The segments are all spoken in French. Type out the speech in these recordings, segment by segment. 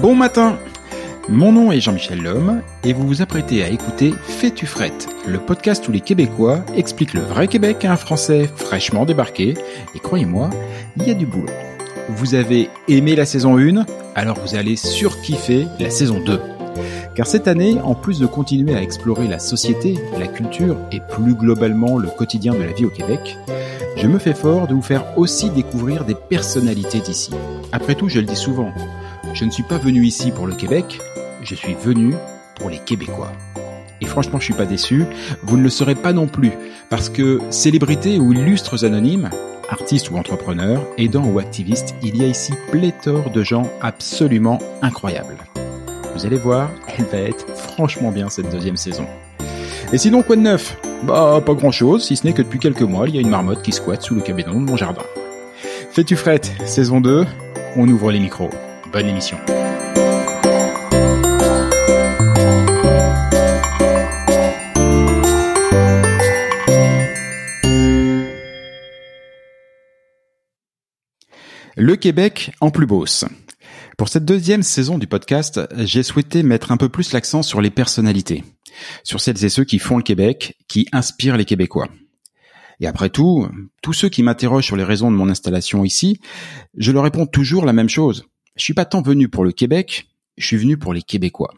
Bon matin Mon nom est Jean-Michel Lhomme et vous vous apprêtez à écouter Fais-tu frette, le podcast où les Québécois expliquent le vrai Québec à un Français fraîchement débarqué. Et croyez-moi, il y a du boulot. Vous avez aimé la saison 1, alors vous allez surkiffer la saison 2. Car cette année, en plus de continuer à explorer la société, la culture et plus globalement le quotidien de la vie au Québec, je me fais fort de vous faire aussi découvrir des personnalités d'ici. Après tout, je le dis souvent, je ne suis pas venu ici pour le Québec, je suis venu pour les Québécois. Et franchement, je suis pas déçu, vous ne le serez pas non plus, parce que célébrités ou illustres anonymes, artistes ou entrepreneurs, aidants ou activistes, il y a ici pléthore de gens absolument incroyables. Allez voir, elle va être franchement bien cette deuxième saison. Et sinon, quoi de neuf? Bah, pas grand chose, si ce n'est que depuis quelques mois, il y a une marmotte qui squatte sous le cabinet de mon jardin. Fais-tu frette, saison 2, on ouvre les micros. Bonne émission. Le Québec en plus bosse. Pour cette deuxième saison du podcast, j'ai souhaité mettre un peu plus l'accent sur les personnalités, sur celles et ceux qui font le Québec, qui inspirent les Québécois. Et après tout, tous ceux qui m'interrogent sur les raisons de mon installation ici, je leur réponds toujours la même chose. Je suis pas tant venu pour le Québec, je suis venu pour les Québécois.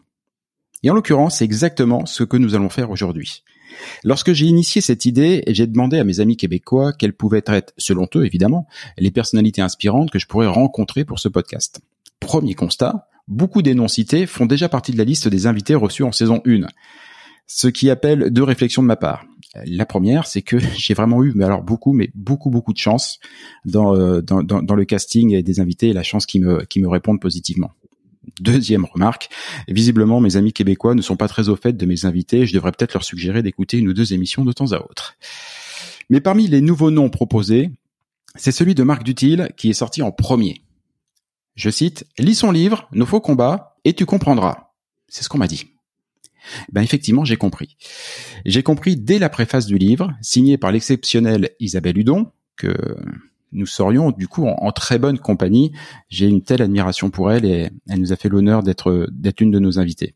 Et en l'occurrence, c'est exactement ce que nous allons faire aujourd'hui. Lorsque j'ai initié cette idée, j'ai demandé à mes amis québécois quelles pouvaient être, selon eux évidemment, les personnalités inspirantes que je pourrais rencontrer pour ce podcast. Premier constat, beaucoup des noms cités font déjà partie de la liste des invités reçus en saison 1. Ce qui appelle deux réflexions de ma part. La première, c'est que j'ai vraiment eu, mais alors beaucoup, mais beaucoup, beaucoup de chance dans, euh, le casting des invités et la chance qui me, qui me répondent positivement. Deuxième remarque, visiblement mes amis québécois ne sont pas très au fait de mes invités, je devrais peut-être leur suggérer d'écouter une ou deux émissions de temps à autre. Mais parmi les nouveaux noms proposés, c'est celui de Marc Dutil qui est sorti en premier. Je cite, lis son livre, Nos faux combats, et tu comprendras. C'est ce qu'on m'a dit. Ben effectivement, j'ai compris. J'ai compris dès la préface du livre, signée par l'exceptionnelle Isabelle Hudon, que nous serions du coup en, très bonne compagnie. J'ai une telle admiration pour elle et elle nous a fait l'honneur d'être d'être une de nos invitées.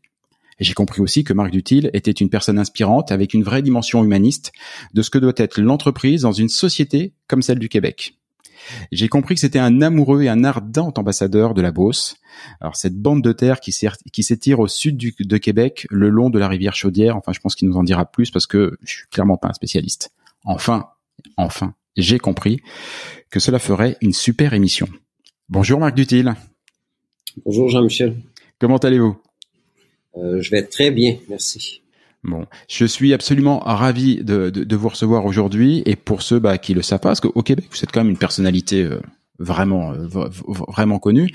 J'ai compris aussi que Marc Dutil était une personne inspirante avec une vraie dimension humaniste de ce que doit être l'entreprise dans une société comme celle du Québec. J'ai compris que c'était un amoureux et un ardent ambassadeur de la Beauce. Alors cette bande de terre qui s'étire au sud du- de Québec, le long de la rivière Chaudière. Enfin, je pense qu'il nous en dira plus parce que je suis clairement pas un spécialiste. Enfin, enfin, j'ai compris que cela ferait une super émission. Bonjour Marc Dutil. Bonjour Jean-Michel. Comment allez-vous? Euh, je vais très bien, merci. Bon, je suis absolument ravi de, vous recevoir aujourd'hui et pour ceux bah, qui le savent pas, parce qu'au Québec vous êtes quand même une personnalité euh, vraiment vraiment connu.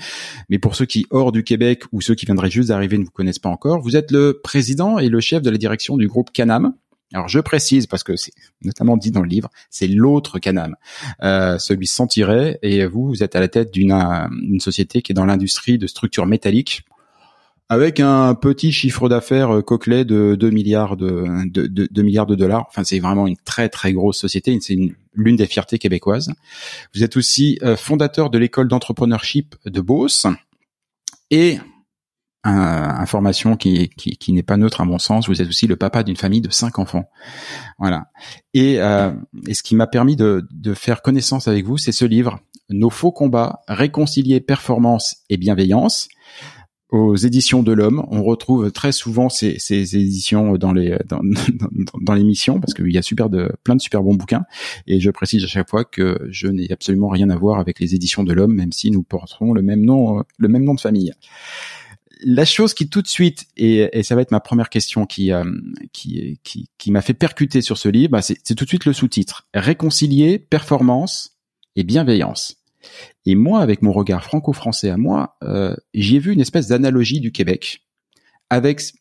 Mais pour ceux qui hors du Québec ou ceux qui viendraient juste d'arriver ne vous connaissent pas encore, vous êtes le président et le chef de la direction du groupe Canam. Alors je précise parce que c'est notamment dit dans le livre, c'est l'autre Canam, euh, celui sans tiret, et vous vous êtes à la tête d'une une société qui est dans l'industrie de structures métalliques avec un petit chiffre d'affaires euh, Coquelet de 2 milliards de, de, de, 2 milliards de dollars. Enfin, c'est vraiment une très très grosse société. C'est l'une des fiertés québécoises. Vous êtes aussi euh, fondateur de l'école d'entrepreneurship de Beauce et information qui, qui, qui n'est pas neutre à mon sens. Vous êtes aussi le papa d'une famille de cinq enfants. Voilà. Et, euh, et ce qui m'a permis de, de faire connaissance avec vous, c'est ce livre, Nos faux combats, réconcilier performance et bienveillance, aux éditions de l'Homme. On retrouve très souvent ces, ces éditions dans les dans, dans, l'émission parce qu'il y a super de plein de super bons bouquins. Et je précise à chaque fois que je n'ai absolument rien à voir avec les éditions de l'Homme, même si nous porterons le même nom le même nom de famille. La chose qui tout de suite et, et ça va être ma première question qui euh, qui qui, qui m'a fait percuter sur ce livre, bah, c'est tout de suite le sous-titre réconcilier performance et bienveillance. Et moi, avec mon regard franco-français à moi, euh, j'y ai vu une espèce d'analogie du Québec avec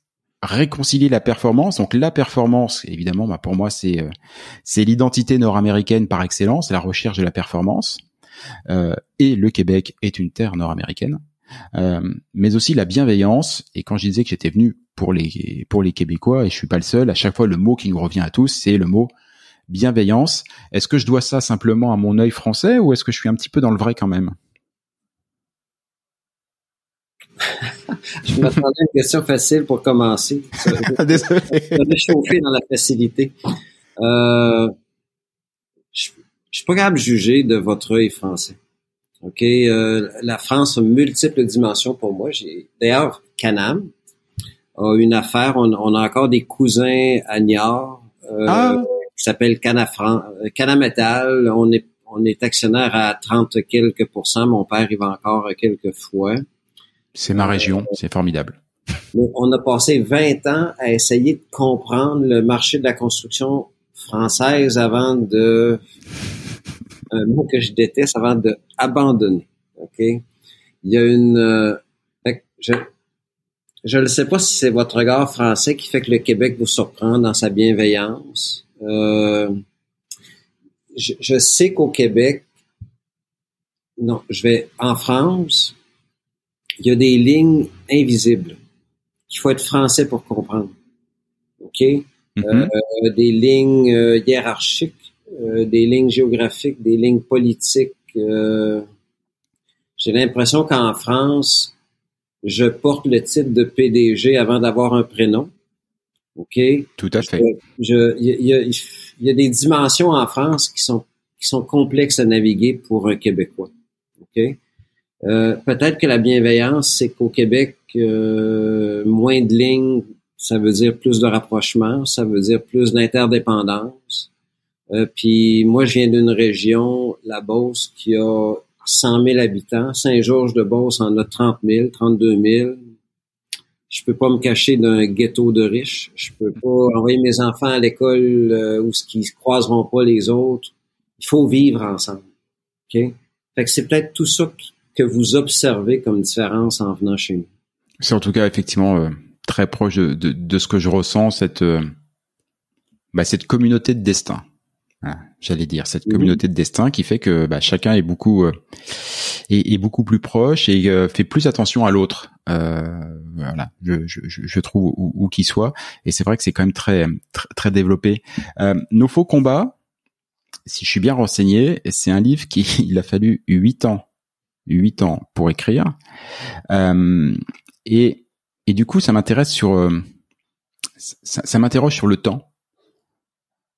réconcilier la performance. Donc la performance, évidemment, bah, pour moi, c'est euh, l'identité nord-américaine par excellence, la recherche de la performance. Euh, et le Québec est une terre nord-américaine, euh, mais aussi la bienveillance. Et quand je disais que j'étais venu pour les pour les Québécois, et je suis pas le seul, à chaque fois le mot qui nous revient à tous, c'est le mot bienveillance. Est-ce que je dois ça simplement à mon œil français ou est-ce que je suis un petit peu dans le vrai quand même? Je m'attendais à une question facile pour commencer. Désolé. Je chauffer dans la facilité. Euh, je, je suis pas capable de juger de votre œil français. OK? Euh, la France a multiples dimensions pour moi. J'ai D'ailleurs, Canam a une affaire. On, a encore des cousins à Niort. Euh, ah qui s'appelle Canafran, euh, Canametal. On est, on est actionnaire à 30 quelques pourcents. Mon père y va encore quelques fois. C'est ma région, c'est formidable. on a passé 20 ans à essayer de comprendre le marché de la construction française avant de un mot que je déteste avant de abandonner. OK? Il y a une euh, je je ne sais pas si c'est votre regard français qui fait que le Québec vous surprend dans sa bienveillance euh, je, sais qu'au Québec, non, je vais en France, il y a des lignes invisibles qu'il faut être français pour comprendre. OK? Mm-hmm. Euh, des lignes euh, hiérarchiques, des lignes géographiques, des lignes politiques. J'ai l'impression qu'en France, je porte le titre de PDG avant d'avoir un prénom. OK? Tout à fait. Il y, a, des dimensions en France qui sont, qui sont complexes à naviguer pour un Québécois. OK? Euh, peut-être que la bienveillance, c'est qu'au Québec, euh, moins de lignes, ça veut dire plus de rapprochement, ça veut dire plus d'interdépendance. Euh, puis moi, je viens d'une région, la Beauce, qui a 100 000 habitants. Saint-Georges-de-Beauce en a 30 000, 32 000 je peux pas me cacher d'un ghetto de riches. Je peux pas envoyer mes enfants à l'école euh, où ce qui se croiseront pas les autres. Il faut vivre ensemble. OK? Fait que c'est peut-être tout ça que vous observez comme différence en venant chez nous. C'est en tout cas effectivement euh, très proche de, de, ce que je ressens, cette, euh, bah, cette communauté de destin. Hein, j'allais dire cette communauté de destin qui fait que bah, chacun est beaucoup est, beaucoup plus proche et fait plus attention à l'autre euh, voilà, je, je, je trouve où, où qu'il soit. Et c'est vrai que c'est quand même très très, développé. Euh, Nos faux combats, si je suis bien renseigné, c'est un livre qui il a fallu huit ans, huit ans pour écrire. Euh, et et du coup, ça m'intéresse sur euh, ça, ça m'interroge sur le temps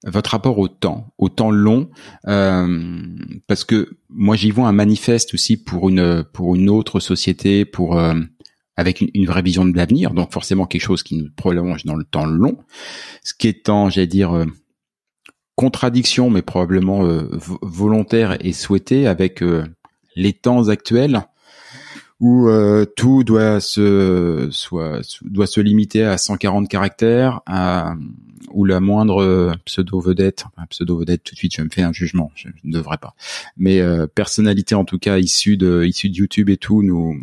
votre rapport au temps, au temps long, euh, parce que moi j'y vois un manifeste aussi pour une pour une autre société, pour euh, avec une, vraie vision de l'avenir, donc forcément quelque chose qui nous prolonge dans le temps long, ce qui est en, j'allais dire, euh, contradiction, mais probablement euh, volontaire et souhaité avec euh, les temps actuels où tout doit se soit doit se limiter à 140 caractères, à, ou la moindre pseudo vedette, pseudo vedette tout de suite, je me fais un jugement, je ne devrais pas, mais personnalité en tout cas issue de issue de YouTube et tout nous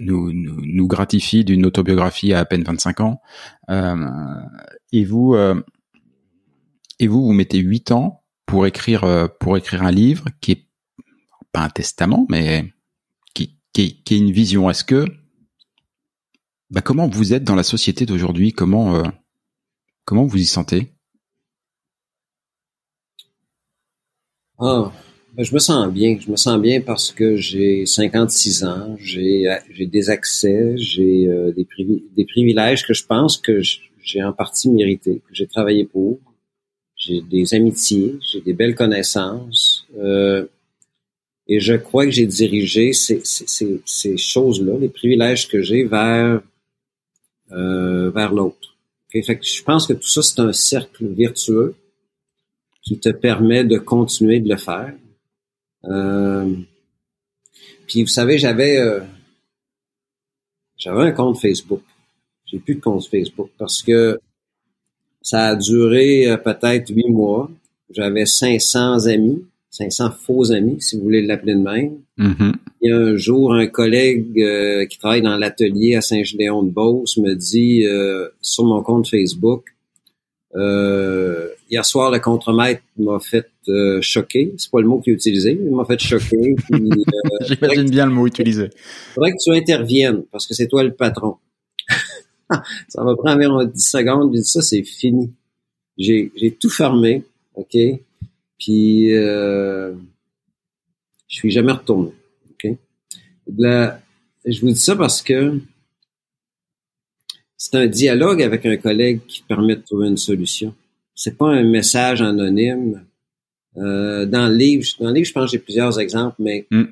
nous, nous, gratifie d'une autobiographie à à peine 25 ans. et vous, et vous, vous mettez 8 ans pour écrire pour écrire un livre qui est pas un testament, mais qui, qui, qui est une vision. Est-ce que bah, comment vous êtes dans la société d'aujourd'hui? Comment euh, comment vous y sentez? Ah, ben, je me sens bien. Je me sens bien parce que j'ai 56 ans, j'ai des accès, j'ai euh, des, privilèges que je pense que j'ai en partie mérité, que j'ai travaillé pour. J'ai des amitiés, j'ai des belles connaissances. Euh, et je crois que j'ai dirigé ces choses-là, les privilèges que j'ai, vers, euh, vers l'autre. Fait que je pense que tout ça, c'est un cercle vertueux qui te permet de continuer de le faire. Euh, puis vous savez, j'avais euh, j'avais un compte Facebook. J'ai plus de compte Facebook parce que ça a duré euh, peut-être huit mois. J'avais 500 amis. 500 faux amis, si vous voulez l'appeler de même. Il y a un jour, un collègue euh, qui travaille dans l'atelier à Saint-Gédéon-de-Beauce me dit euh, sur mon compte Facebook, euh, hier soir, le contremaître m'a fait choquer. C'est pas le mot qu'il a utilisé, il m'a fait choquer. J'imagine bien le mot utilisé. Faudrait que tu interviennes parce que c'est toi le patron. ça va prendre environ 10 secondes. Je dis ça, c'est fini. J'ai tout fermé, ok? Puis, euh, je suis jamais retourné. OK? je vous dis ça parce que c'est un dialogue avec un collègue qui permet de trouver une solution. C'est pas un message anonyme. Euh, dans le livre, dans le livre, je pense que j'ai plusieurs exemples, mais mm.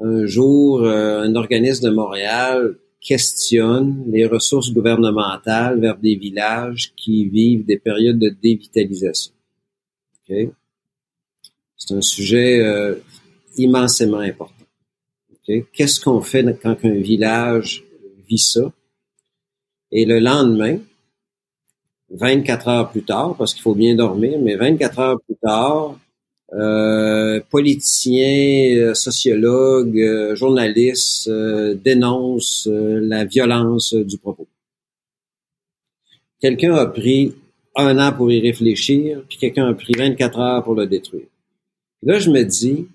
un jour, euh, un organisme de Montréal questionne les ressources gouvernementales vers des villages qui vivent des périodes de dévitalisation. Okay? C'est un sujet euh, immensément important. Qu'est-ce qu'on fait quand un village vit ça? Et le lendemain, 24 heures plus tard, parce qu'il faut bien dormir, mais 24 heures plus tard, euh, politiciens, euh, sociologues, euh, journalistes dénoncent la violence du propos. Quelqu'un a pris un an pour y réfléchir, puis quelqu'un a pris 24 heures pour le détruire. Là, je me dis,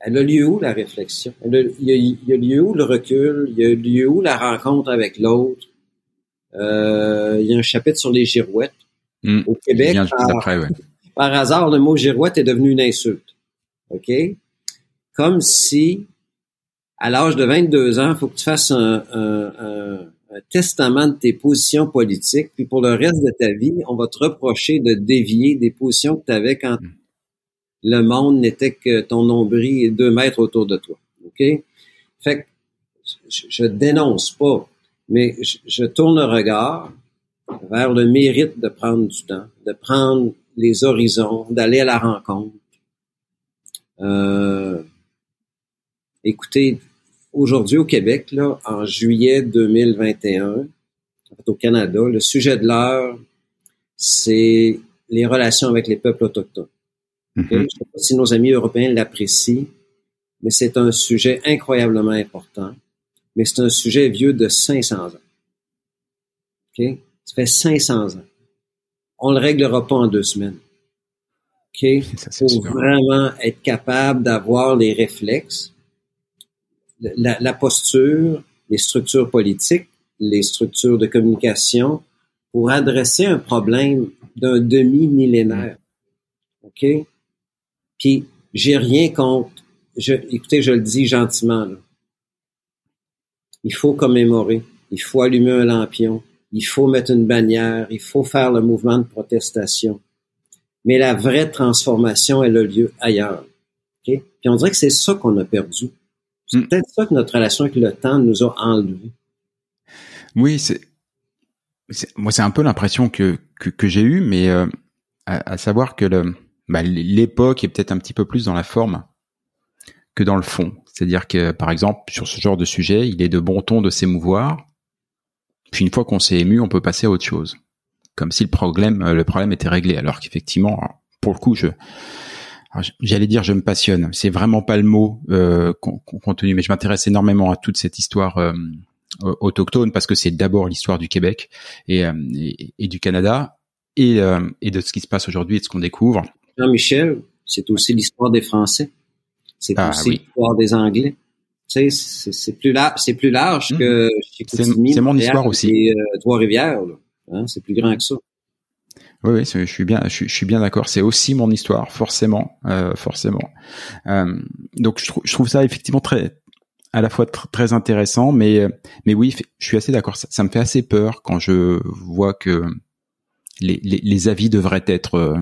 elle a lieu où la réflexion? il, y a, lieu où le recul? Il y a lieu où la rencontre avec l'autre? Euh, il y a un chapitre sur les girouettes. Hmm. Au Québec, par, hasard, le mot girouette est devenu une insulte. OK? Comme si, à l'âge de 22 ans, il faut que tu fasses un, un, testament de tes positions politiques, puis pour le reste de ta vie, on va te reprocher de dévier des positions que tu avais quand hmm le monde n'était que ton nombril et deux mètres autour de toi. OK? Fait que je, dénonce pas, mais je, tourne le regard vers le mérite de prendre du temps, de prendre les horizons, d'aller à la rencontre. Euh, écoutez, aujourd'hui au Québec, là, en juillet 2021, au Canada, le sujet de l'heure, c'est les relations avec les peuples autochtones. Je ne sais pas si nos amis européens l'apprécient, mais c'est un sujet incroyablement important. Mais c'est un sujet vieux de 500 ans. OK? Ça fait 500 ans. On le réglera pas en deux semaines. OK? Il faut vraiment être capable d'avoir les réflexes, la, la, posture, les structures politiques, les structures de communication pour adresser un problème d'un demi-millénaire. OK? Puis j'ai rien contre. Je, écoutez, je le dis gentiment. Là. Il faut commémorer. Il faut allumer un lampion. Il faut mettre une bannière. Il faut faire le mouvement de protestation. Mais la vraie transformation, elle a lieu ailleurs. Okay? Puis on dirait que c'est ça qu'on a perdu. C'est hmm. peut-être ça que notre relation avec le temps nous a enlevé. Oui, c'est, moi c'est un peu l'impression que, que, que j'ai eue, mais euh, à, à, savoir que le, bah, l'époque est peut-être un petit peu plus dans la forme que dans le fond. C'est-à-dire que, par exemple, sur ce genre de sujet, il est de bon ton de s'émouvoir. Puis une fois qu'on s'est ému, on peut passer à autre chose. comme si le problème, le problème était réglé, alors qu'effectivement, pour le coup, je, j'allais dire je me passionne. C'est vraiment pas le mot euh, contenu, mais je m'intéresse énormément à toute cette histoire euh, autochtone parce que c'est d'abord l'histoire du Québec et, euh, et, du Canada et, euh, et de ce qui se passe aujourd'hui et de ce qu'on découvre. Jean-Michel, c'est aussi l'histoire des Français. C'est ah, aussi l'histoire des Anglais. Tu sais, c'est plus plus large mmh. que c'est mon histoire aussi. Et Trois-Rivières, hein, c'est plus grand que ça. Oui, je suis bien, je suis, bien d'accord. C'est aussi mon histoire, forcément, euh, forcément. Euh, donc je, je, trouve ça effectivement très, à la fois très intéressant, mais mais oui, je suis assez d'accord. Ça, me fait assez peur quand je vois que les, les, les avis devraient être, euh,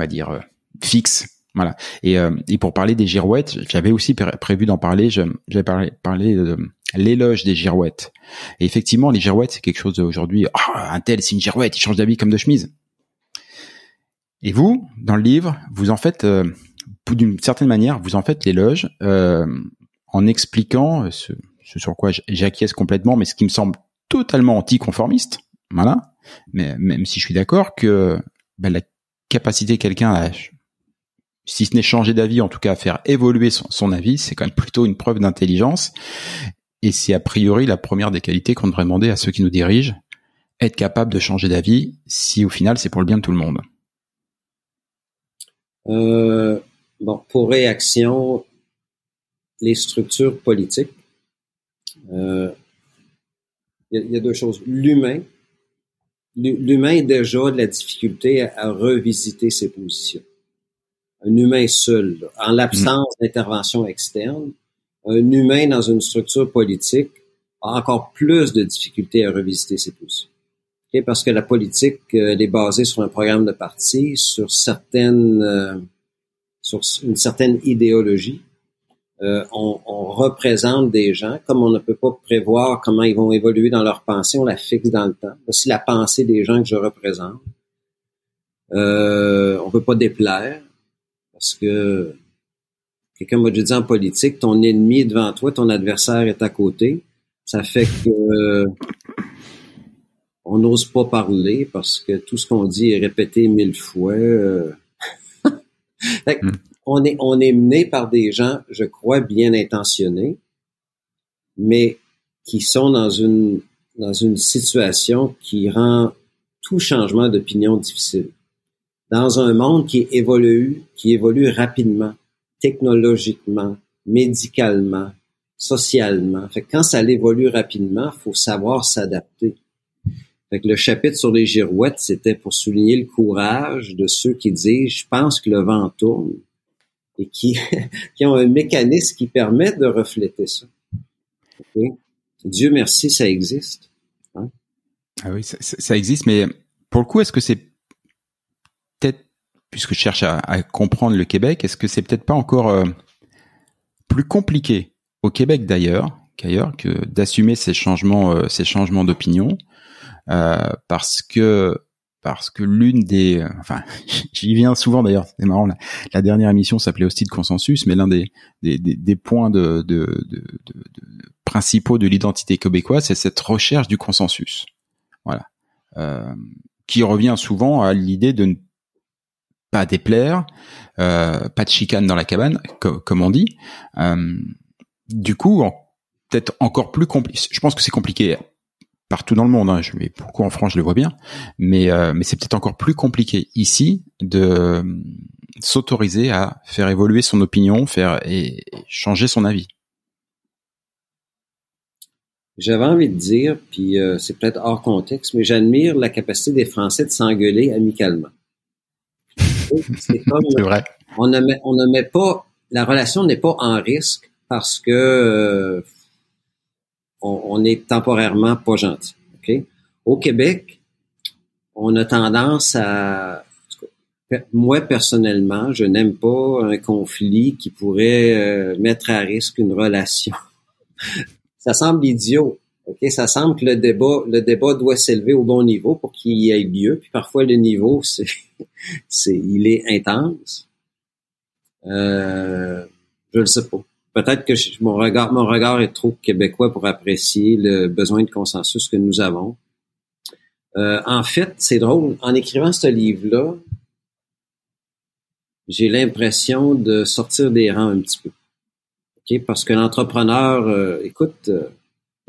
on va dire, euh, fixes. Voilà. Et, euh, et pour parler des girouettes, j'avais aussi prévu d'en parler. J'avais parlé, parlé de l'éloge des girouettes. Et effectivement, les girouettes, c'est quelque chose aujourd'hui. Oh, un tel, c'est une girouette, il change d'avis comme de chemise. Et vous, dans le livre, vous en faites, euh, d'une certaine manière, vous en faites l'éloge euh, en expliquant ce, sur quoi j'acquiesce complètement, mais ce qui me semble totalement anticonformiste. Voilà. Mais même si je suis d'accord que ben, la capacité quelqu'un à si ce n'est changer d'avis, en tout cas à faire évoluer son, avis, c'est quand même plutôt une preuve d'intelligence. Et c'est a priori la première des qualités qu'on devrait demander à ceux qui nous dirigent, être capable de changer d'avis si au final c'est pour le bien de tout le monde. Euh, bon, pour réaction, les structures politiques, euh, il y, a deux choses. L'humain, l'humain a déjà de la difficulté à, revisiter ses positions. Un humain seul, en l'absence d'intervention externe, un humain dans une structure politique a encore plus de difficultés à revisiter ses positions. Parce que la politique, euh, elle est basée sur un programme de parti, sur certaines, euh, sur une certaine idéologie. Euh, on, représente des gens, comme on ne peut pas prévoir comment ils vont évoluer dans leur pensée, on la fixe dans le temps. Voici la pensée des gens que je représente. Euh, on peut pas déplaire parce que Quelqu'un m'a déjà dit en politique, ton ennemi est devant toi, ton adversaire est à côté. Ça fait que on n'ose pas parler parce que tout ce qu'on dit est répété mille fois. Euh. on est on est mené par des gens, je crois, bien intentionnés, mais qui sont dans une dans une situation qui rend tout changement d'opinion difficile. Dans un monde qui évolue, qui évolue rapidement, technologiquement, médicalement, socialement. Fait quand ça évolue rapidement, faut savoir s'adapter. Fait que le chapitre sur les girouettes, c'était pour souligner le courage de ceux qui disent, je pense que le vent tourne et qui, qui ont un mécanisme qui permet de refléter ça. Dieu merci, ça existe. Hein? Ah oui, ça, existe, mais pour le coup, est-ce que c'est puisque je cherche à, comprendre le Québec, est-ce que c'est peut-être pas encore euh, plus compliqué au Québec d'ailleurs qu'ailleurs que d'assumer ces changements, euh, ces changements d'opinion, euh, parce que parce que l'une des, enfin, j'y viens souvent d'ailleurs, c'est marrant. La, dernière émission s'appelait aussi de consensus, mais l'un des, des, des, points de, de, de, de, principaux de l'identité québécoise, c'est cette recherche du consensus. Voilà, euh, qui revient souvent à l'idée de ne pas déplaire, euh, pas de chicane dans la cabane, comme on dit. Euh, du coup, peut-être encore plus compliqué. Je pense que c'est compliqué partout dans le monde. Hein. Je, mais pourquoi en France, je le vois bien. Mais, euh, mais c'est peut-être encore plus compliqué ici de s'autoriser à faire évoluer son opinion, faire et, changer son avis. J'avais envie de dire, puis c'est peut-être hors contexte, mais j'admire la capacité des Français de s'engueuler amicalement. C'est vrai. On ne met, on ne met pas, la relation n'est pas en risque parce que euh, on, est temporairement pas gentil. Au Québec, on a tendance à, moi personnellement, je n'aime pas un conflit qui pourrait euh, mettre à risque une relation. Ça semble idiot, ça semble que le débat, le débat doit s'élever au bon niveau pour qu'il y ait lieu. Puis parfois le niveau, c'est, c'est, il est intense. Euh, je ne sais pas. Peut-être que mon regard, mon regard est trop québécois pour apprécier le besoin de consensus que nous avons. Euh, en fait, c'est drôle. En écrivant ce livre-là, j'ai l'impression de sortir des rangs un petit peu. Parce que l'entrepreneur, euh, écoute, euh,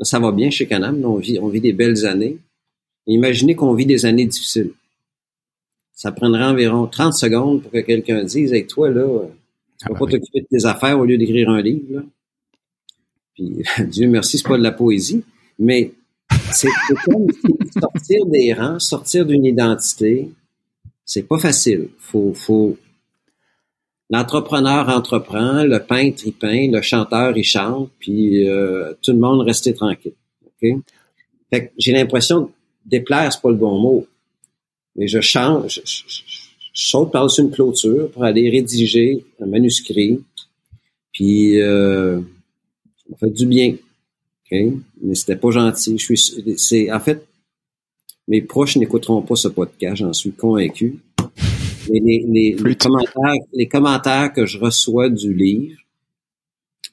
ça va bien chez Canam, on vit, on vit des belles années. Imaginez qu'on vit des années difficiles. Ça prendrait environ 30 secondes pour que quelqu'un dise Hey, toi, là, tu vas ah, pas ben t'occuper de tes affaires au lieu d'écrire un livre. Là. Puis Dieu merci, c'est pas de la poésie, mais c'est comme sortir des rangs, sortir d'une identité, c'est pas facile. Faut, faut. L'entrepreneur entreprend, le peintre il peint, le chanteur il chante, puis euh, tout le monde restait tranquille. Ok? Fait que j'ai l'impression déplaire c'est pas le bon mot, mais je change, je, saute par-dessus une clôture pour aller rédiger un manuscrit, puis euh, ça m'a fait du bien. Mais c'était pas gentil. Je suis, c'est, en fait, mes proches n'écouteront pas ce podcast, j'en suis convaincu. Mais les, commentaires, les commentaires que je reçois du livre,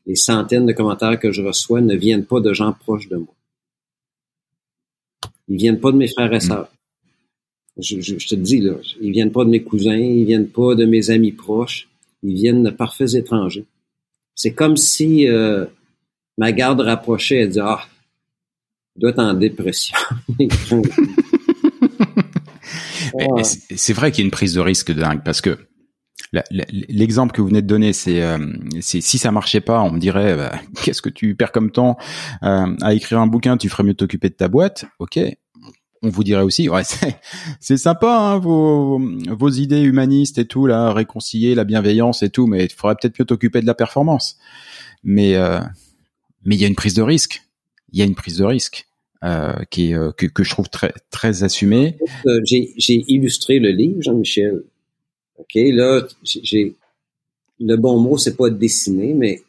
les centaines de commentaires que je reçois ne viennent pas de gens proches de moi. Ils viennent pas de mes frères et sœurs. Je, je, te dis, là, ils viennent pas de mes cousins, ils viennent pas de mes amis proches, ils viennent de parfaits étrangers. C'est comme si euh, ma garde rapprochée, elle dit Ah, il doit être en dépression. c'est vrai qu'il y a une prise de risque dingue parce que L'exemple que vous venez de donner, euh, c'est si ça marchait pas, on me dirait bah, qu'est-ce que tu perds comme temps euh, à écrire un bouquin, tu ferais mieux t'occuper de ta boîte. Ok, on vous dirait aussi, ouais, c'est sympa hein, vos, vos idées humanistes et tout là, réconcilier la bienveillance et tout, mais il faudrait peut-être mieux t'occuper de la performance. Mais euh, mais il y a une prise de risque. Il y a une prise de risque euh, qui euh, que, que, je trouve très très assumée. Euh, j'ai illustré le livre, Jean-Michel. Ok, là, j'ai le bon mot, c'est pas dessiner, mais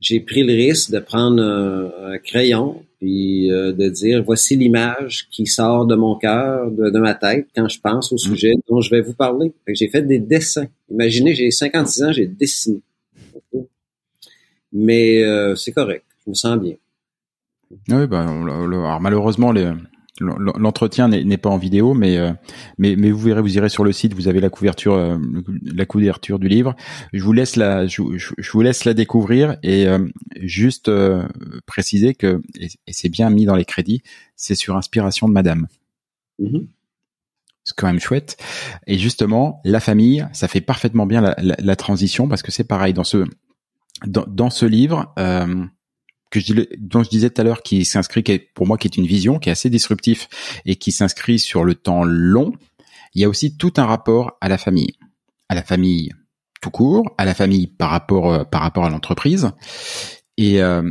j'ai pris le risque de prendre un, crayon puis de dire voici l'image qui sort de mon cœur, de, de, ma tête quand je pense au mm. sujet dont je vais vous parler. J'ai fait des dessins. Imaginez, j'ai 56 ans, j'ai dessiné mais euh, c'est correct. Je me sens bien. Oui, bah, alors malheureusement, l'entretien n'est pas en vidéo, mais, euh, mais, mais vous verrez, vous irez sur le site, vous avez la couverture, euh, la couverture du livre. Je vous laisse la, je, vous laisse la découvrir et juste préciser que, et, c'est bien mis dans les crédits, c'est sur inspiration de Madame. Mm-hmm. C'est quand même chouette. Et justement, la famille, ça fait parfaitement bien la, la transition parce que c'est pareil dans ce dans, dans ce livre euh, que je, dont je disais tout à l'heure, qui s'inscrit, pour moi, qui est une vision, qui est assez disruptif et qui s'inscrit sur le temps long, il y a aussi tout un rapport à la famille, à la famille tout court, à la famille par rapport euh, par rapport à l'entreprise, et euh,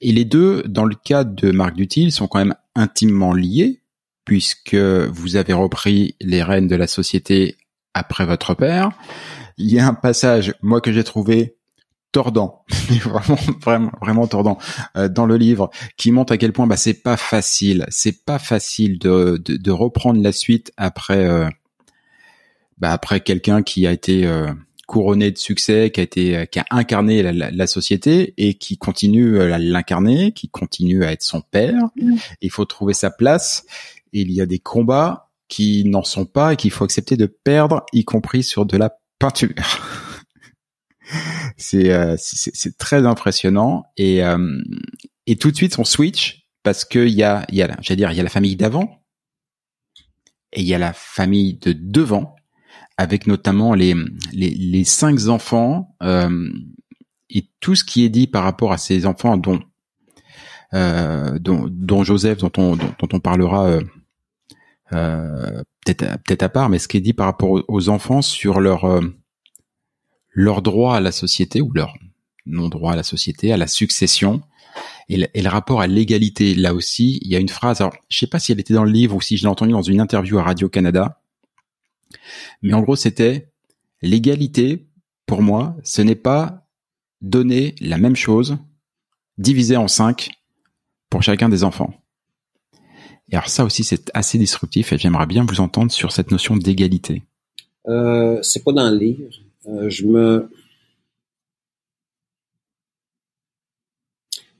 et les deux, dans le cas de Marc Dutil, sont quand même intimement liés puisque vous avez repris les rênes de la société après votre père. Il y a un passage, moi, que j'ai trouvé tordant, vraiment, vraiment, vraiment tordant euh, dans le livre, qui montre à quel point bah, c'est pas facile, c'est pas facile de, de, de, reprendre la suite après, euh, bah, après quelqu'un qui a été euh, couronné de succès, qui a été, qui a incarné la, la, société et qui continue à l'incarner, qui continue à être son père. Mmh. Il faut trouver sa place. Et il y a des combats qui n'en sont pas et qu'il faut accepter de perdre, y compris sur de la peinture. Euh, c'est c'est très impressionnant et euh, et tout de suite on switch parce que il y a il y a j'allais dire il y a la famille d'avant et il y a la famille de devant avec notamment les les, les cinq enfants euh, et tout ce qui est dit par rapport à ces enfants dont euh, dont, dont, Joseph dont on dont, on parlera euh, euh, peut-être peut-être à part mais ce qui est dit par rapport aux, enfants sur leur leur droit à la société ou leur non-droit à la société, à la succession et le, rapport à l'égalité. Là aussi, il y a une phrase, alors je sais pas si elle était dans le livre ou si je l'ai entendue dans une interview à Radio-Canada, mais en gros c'était l'égalité, pour moi, ce n'est pas donner la même chose divisé en cinq pour chacun des enfants. Et alors ça aussi c'est assez disruptif et j'aimerais bien vous entendre sur cette notion d'égalité. Euh, c'est pas dans le livre. Euh, je me...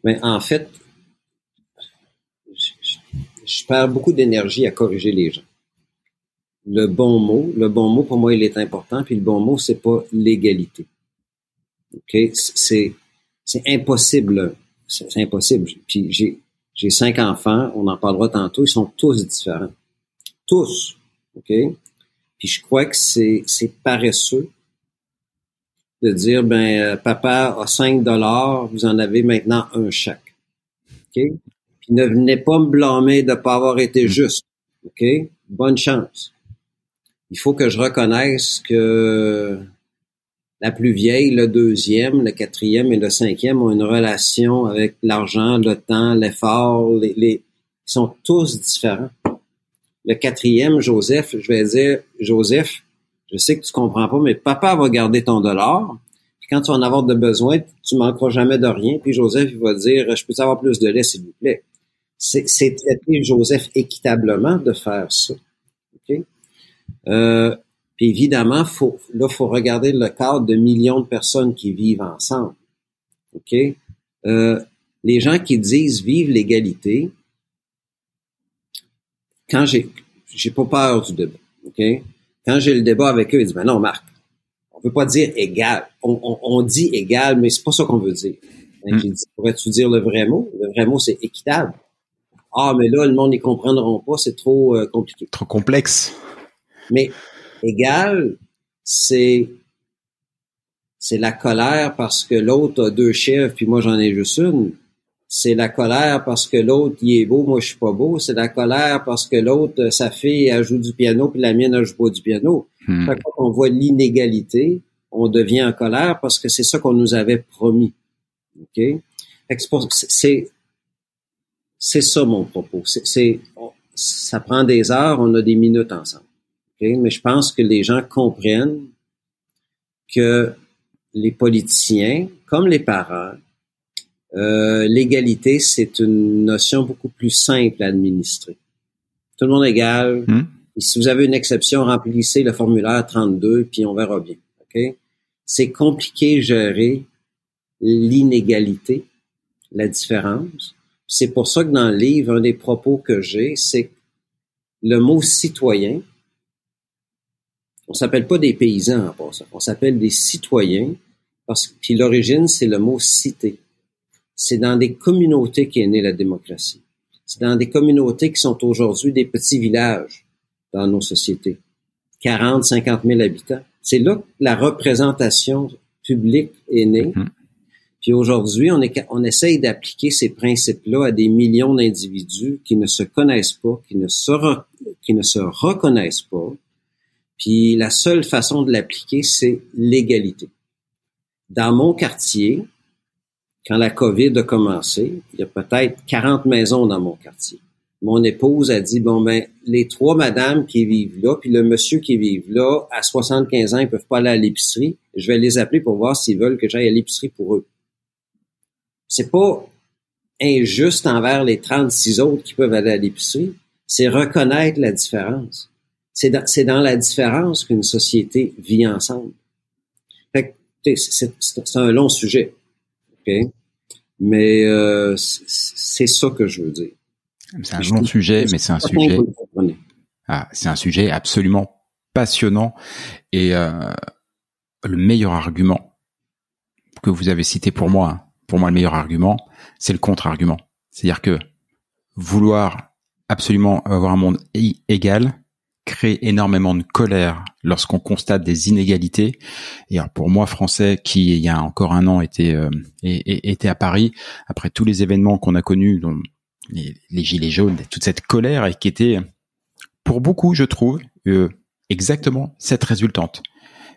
Mais en fait, je perds beaucoup d'énergie à corriger les gens. Le bon mot, le bon mot pour moi, il est important. Puis le bon mot, c'est pas l'égalité. Ok, c'est c'est impossible. C'est impossible. Puis j'ai j'ai cinq enfants, on en parlera tantôt. Ils sont tous différents, tous. Ok? Puis je crois que c'est c'est paresseux de dire ben euh, papa a 5 dollars, vous en avez maintenant un chaque. OK? Puis ne venez pas me blâmer de pas avoir été juste. OK? Bonne chance. Il faut que je reconnaisse que la plus vieille, le deuxième, le quatrième et le cinquième ont une relation avec l'argent, le temps, l'effort, les, les, ils sont tous différents. Le quatrième, Joseph, je vais dire, Joseph, je sais que tu comprends pas, mais papa va garder ton dollar. Puis quand tu vas en avoir de besoin, tu manqueras jamais de rien. Puis Joseph, il va dire, je peux avoir plus de lait, s'il vous plaît. C'est, traiter Joseph équitablement de faire ça. OK? Euh, puis évidemment, faut, là, faut regarder le cadre de millions de personnes qui vivent ensemble. Euh, les gens qui disent vive l'égalité, quand j'ai, j'ai pas peur du débat. OK? Quand j'ai le débat avec eux, ils disent, ben non, Marc, on peut pas dire égal. On, dit égal, mais c'est pas ça qu'on veut dire. Hmm. pourrais-tu dire le vrai mot? Le vrai mot, c'est équitable. Ah, mais là, le monde n'y comprendront pas, c'est trop euh, compliqué. Trop complexe. Mais égal, c'est c'est la colère parce que l'autre a deux chefs, puis moi j'en ai juste une c'est la colère parce que l'autre il est beau, moi je suis pas beau. C'est la colère parce que l'autre, sa fille, elle joue du piano, puis la mienne, elle joue pas du piano. Chaque fois qu'on voit l'inégalité, on devient en colère parce que c'est ça qu'on nous avait promis. OK? C'est, c'est ça mon propos. C'est, ça prend des heures, on a des minutes ensemble. Mais je pense que les gens comprennent que les politiciens, comme les parents, euh, l'égalité, c'est une notion beaucoup plus simple à administrer. Tout le monde est égal. Hmm. Et si vous avez une exception, remplissez le formulaire 32, puis on verra bien. Ok? C'est compliqué gérer l'inégalité, la différence. C'est pour ça que dans le livre, un des propos que j'ai, c'est le mot citoyen, on s'appelle pas des paysans en passant, on s'appelle des citoyens, parce que l'origine, c'est le mot cité c'est dans des communautés qu'est née la démocratie. C'est dans des communautés qui sont aujourd'hui des petits villages dans nos sociétés. 40, 50 000 habitants. C'est là que la représentation publique est née. Mm-hmm. Puis aujourd'hui, on, est, on essaye d'appliquer ces principes-là à des millions d'individus qui ne se connaissent pas, qui ne se, qui ne se reconnaissent pas. Puis la seule façon de l'appliquer, c'est l'égalité. Dans mon quartier, quand la COVID a commencé, il y a peut-être 40 maisons dans mon quartier. Mon épouse a dit, bon, ben, les trois madames qui vivent là, puis le monsieur qui vit là, à 75 ans, ils peuvent pas aller à l'épicerie. Je vais les appeler pour voir s'ils veulent que j'aille à l'épicerie pour eux. C'est pas injuste envers les 36 autres qui peuvent aller à l'épicerie. C'est reconnaître la différence. C'est dans, la différence qu'une société vit ensemble. Fait c'est un long sujet. Mais euh, c'est ça que je veux dire. C'est un long sujet, mais c'est un sujet. Ah, c'est un sujet absolument passionnant et euh, le meilleur argument que vous avez cité pour moi, pour moi le meilleur argument, c'est le contre-argument. C'est-à-dire que vouloir absolument avoir un monde égal, crée énormément de colère lorsqu'on constate des inégalités. Et pour moi, français, qui il y a encore un an était euh, était à Paris, après tous les événements qu'on a connus, dont les, gilets jaunes, toute cette colère, et qui était pour beaucoup, je trouve, euh, exactement cette résultante.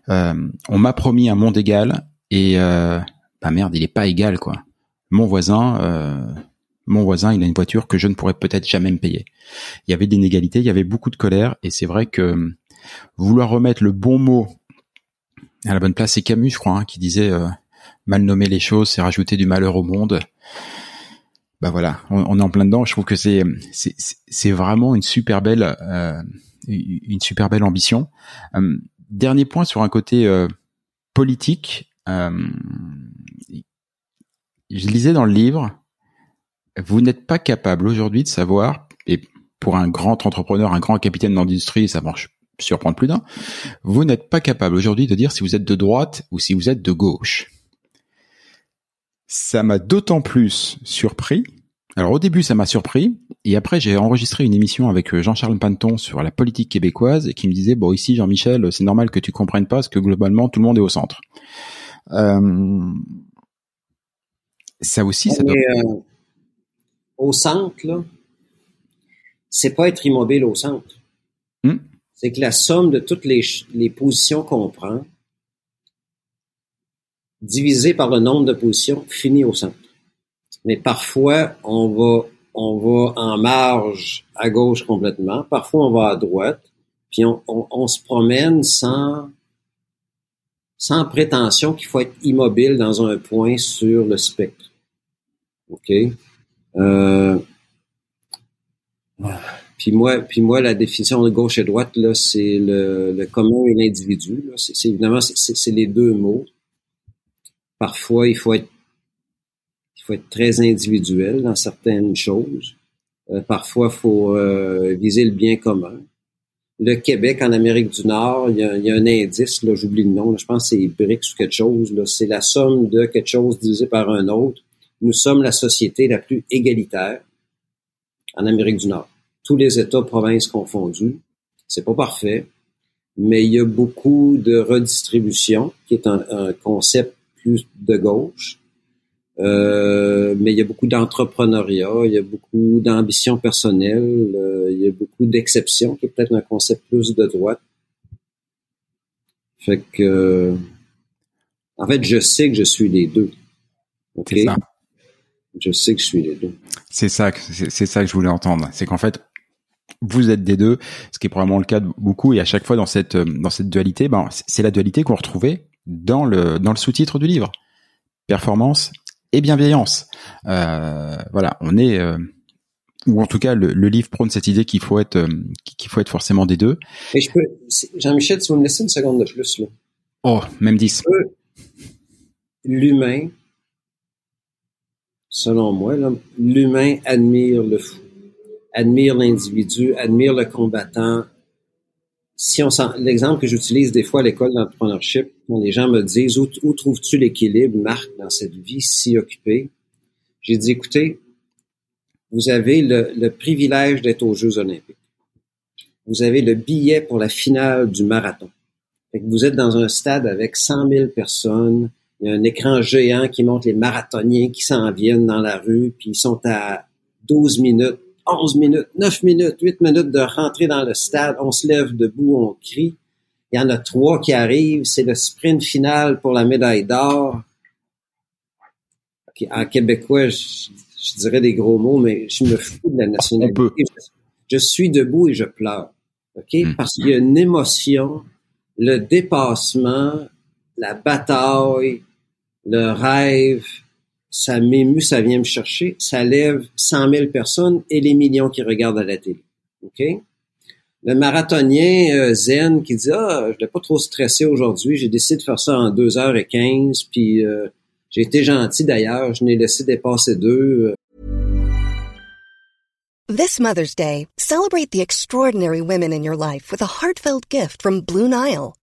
Euh, on m'a promis un monde égal et bah merde, il est pas égal quoi. Mon voisin mon voisin, il a une voiture que je ne pourrais peut-être jamais me payer. Il y avait de l'inégalité, il y avait beaucoup de colère, et c'est vrai que euh, vouloir remettre le bon mot à la bonne place, c'est Camus, je crois, hein, qui disait euh, mal nommer les choses, c'est rajouter du malheur au monde. Bah voilà, on, est en plein dedans. Je trouve que c'est c'est vraiment une super belle euh, une super belle ambition. dernier point sur un côté politique. je lisais dans le livre vous n'êtes pas capable aujourd'hui de savoir, et pour un grand entrepreneur, un grand capitaine d'industrie, ça marche surprendre plus d'un. Vous n'êtes pas capable aujourd'hui de dire si vous êtes de droite ou si vous êtes de gauche. Ça m'a d'autant plus surpris. Alors au début, ça m'a surpris, et après j'ai enregistré une émission avec euh, Jean-Charles Panton sur la politique québécoise et qui me disait bon ici Jean-Michel, c'est normal que tu comprennes pas parce que globalement tout le monde est au centre. Euh, ça aussi, ça doit... euh, au centre, là, c'est pas être immobile au centre. C'est que la somme de toutes les, les positions qu'on prend, divisée par le nombre de positions, finit au centre. Mais parfois, on va, on va en marge à gauche complètement. Parfois, on va à droite. Puis on, on, on se promène sans, sans prétention qu'il faut être immobile dans un point sur le spectre. OK? Euh, puis moi, puis moi, la définition de gauche et droite, là, c'est le, le commun et l'individu. C'est évidemment, c'est- les deux mots. Parfois, il faut être, il faut être très individuel dans certaines choses. Euh, parfois, il faut euh, viser le bien commun. Le Québec, en Amérique du Nord, il y a, il y a un indice, là, j'oublie le nom, là, je pense que c'est BRICS ou quelque chose. C'est la somme de quelque chose divisé par un autre. Nous sommes la société la plus égalitaire en Amérique du Nord. Tous les États, provinces confondus. C'est pas parfait, mais il y a beaucoup de redistribution, qui est un, un concept plus de gauche. Euh, mais il y a beaucoup d'entrepreneuriat, il y a beaucoup d'ambition personnelle, euh, il y a beaucoup d'exceptions, qui est peut-être un concept plus de droite. Fait que, euh, en fait, je sais que je suis les deux. OK? C'est ça. Je sais que je suis les deux. C'est ça, que- c'est ça que je voulais entendre. C'est qu'en fait, vous êtes des deux, ce qui est probablement le cas de beaucoup. Et à chaque fois dans cette euh, dans cette dualité, ben c'est- la dualité qu'on retrouvait dans le dans le sous-titre du livre. Performance et bienveillance. Euh, voilà, on est euh, ou en tout cas le, le livre prône cette idée qu'il faut être euh, qu'il faut être forcément des deux. Mais je peux, Jean-Michel, si vous me laissez une seconde de plus, là. Oh, même 10. L'humain, selon moi, l'humain admire le fou, admire l'individu, admire le combattant. Si on l'exemple que j'utilise des fois à l'école d'entrepreneurship, quand les gens me disent où, où trouves-tu l'équilibre, Marc, dans cette vie si occupée, j'ai dit écoutez, vous avez le, le privilège d'être aux Jeux Olympiques. Vous avez le billet pour la finale du marathon. Fait que vous êtes dans un stade avec 100 000 personnes. Il y a un écran géant qui montre les marathoniens qui s'en viennent dans la rue, puis ils sont à 12 minutes, 11 minutes, 9 minutes, 8 minutes de rentrer dans le stade. On se lève debout, on crie. Il y en a trois qui arrivent. C'est le sprint final pour la médaille d'or. En québécois, je, je dirais des gros mots, mais je me fous de la nationalité. Je, suis debout et je pleure. OK? Mm. Parce qu'il y a une émotion, le dépassement, la bataille, le rêve, ça m'émue, ça vient me chercher, ça lève 100 000 personnes et les millions qui regardent à la télé. OK? Le marathonien euh, zen qui dit Ah, je n'ai pas trop stressé aujourd'hui, j'ai décidé de faire ça en 2h15, puis euh, j'ai été gentil d'ailleurs, je n'ai laissé dépasser deux. This Mother's Day, celebrate the extraordinary women in your life with a heartfelt gift from Blue Nile.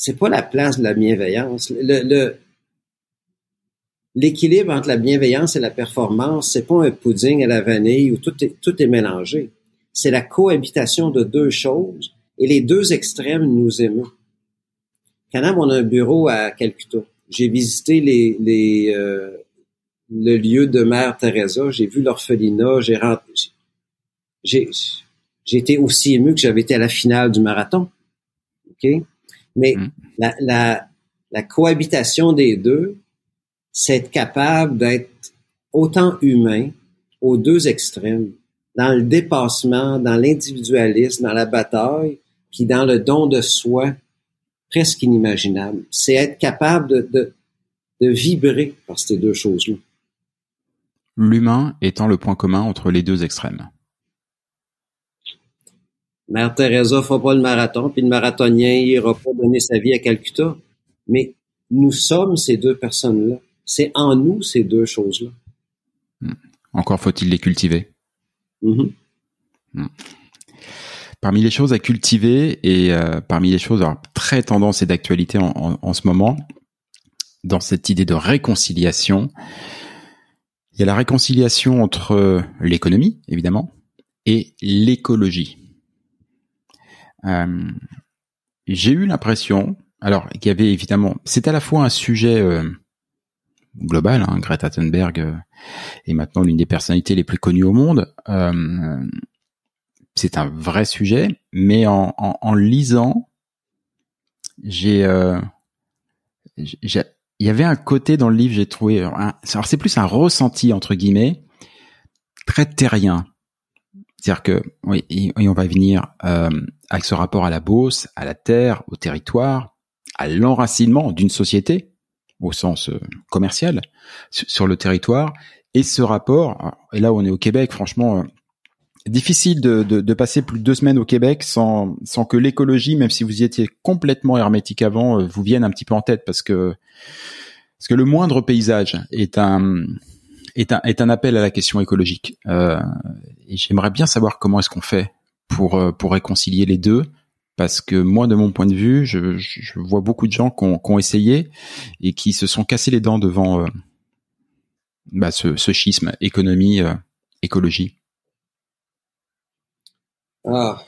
C'est pas la place de la bienveillance. Le, l'équilibre entre la bienveillance et la performance, c'est pas un pudding à la vanille où tout est, tout est mélangé. c'est la cohabitation de deux choses et les deux extrêmes nous émeuvent. Canam, on a un bureau à Calcutta. J'ai visité les, les euh, le lieu de Mère Teresa, j'ai vu l'orphelinat, j'ai j'ai j'ai été aussi ému que j'avais été à la finale du marathon. OK? Mais mm. la, la, la cohabitation des deux, c'est être capable d'être autant humain aux deux extrêmes, dans le dépassement, dans l'individualisme, dans la bataille, puis dans le don de soi presque inimaginable. C'est être capable de, de, de vibrer par ces deux choses-là. L'humain étant le point commun entre les deux extrêmes. Mère Teresa fera pas le marathon, puis le marathonien ira pas donner sa vie à Calcutta. Mais nous sommes ces deux personnes-là. C'est en nous ces deux choses-là. Hmm. Encore faut-il les cultiver. Mm-hmm. Hmm. Parmi les choses à cultiver et euh, parmi les choses très tendance et d'actualité en, ce moment, dans cette idée de réconciliation, il y a la réconciliation entre l'économie, évidemment, et l'écologie. Euh, j'ai eu l'impression, alors qu'il y avait évidemment, c'est à la fois un sujet euh, global, hein, Greta Thunberg euh, est maintenant l'une des personnalités les plus connues au monde. c'est un vrai sujet, mais en, en, lisant, j'ai, il y avait un côté dans le livre, j'ai trouvé, alors c'est plus un ressenti entre guillemets, très terrien. C'est-à-dire que oui, et, on va venir euh, avec ce rapport à la bourse, à la terre, au territoire, à l'enracinement d'une société au sens euh, commercial sur le territoire, et ce rapport. Et là, on est au Québec, franchement, euh, difficile de, de, de, passer plus de deux semaines au Québec sans sans que l'écologie, même si vous y étiez complètement hermétique avant, vous vienne un petit peu en tête, parce que parce que le moindre paysage est un est un, appel à la question écologique. Euh, j'aimerais bien savoir comment est-ce qu'on fait pour, euh, pour réconcilier les deux. Parce que moi, de mon point de vue, je, vois beaucoup de gens qui ont, essayé et qui se sont cassés les dents devant euh, bah, ce, schisme économie euh, écologie. Ah,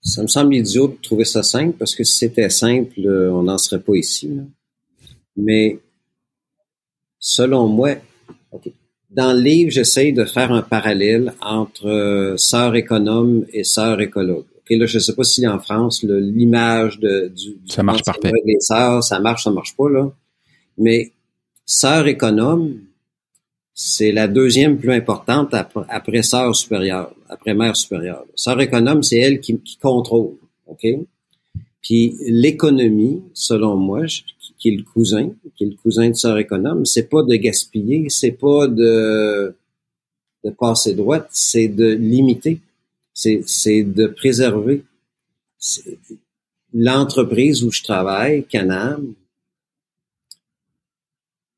ça me semble idiot de trouver ça simple parce que si c'était simple, on n'en serait pas ici. Mais selon moi, okay dans le livre, j'essaye de faire un parallèle entre euh, sœur économe et sœur écologue. Okay, là, je sais pas si en France, l'image de du, ça marche parfait. Les sœurs, ça marche, ça marche pas là. Mais sœur économe, c'est la deuxième plus importante après, après sœur supérieure, après mère supérieure. Sœur économe, c'est elle qui, qui contrôle. OK? Puis l'économie, selon moi, qui le cousin, qui cousin de sœur économe, c'est pas de gaspiller, c'est pas de, passer droite, c'est de limiter, c'est, c'est de préserver. L'entreprise où je travaille, Canam,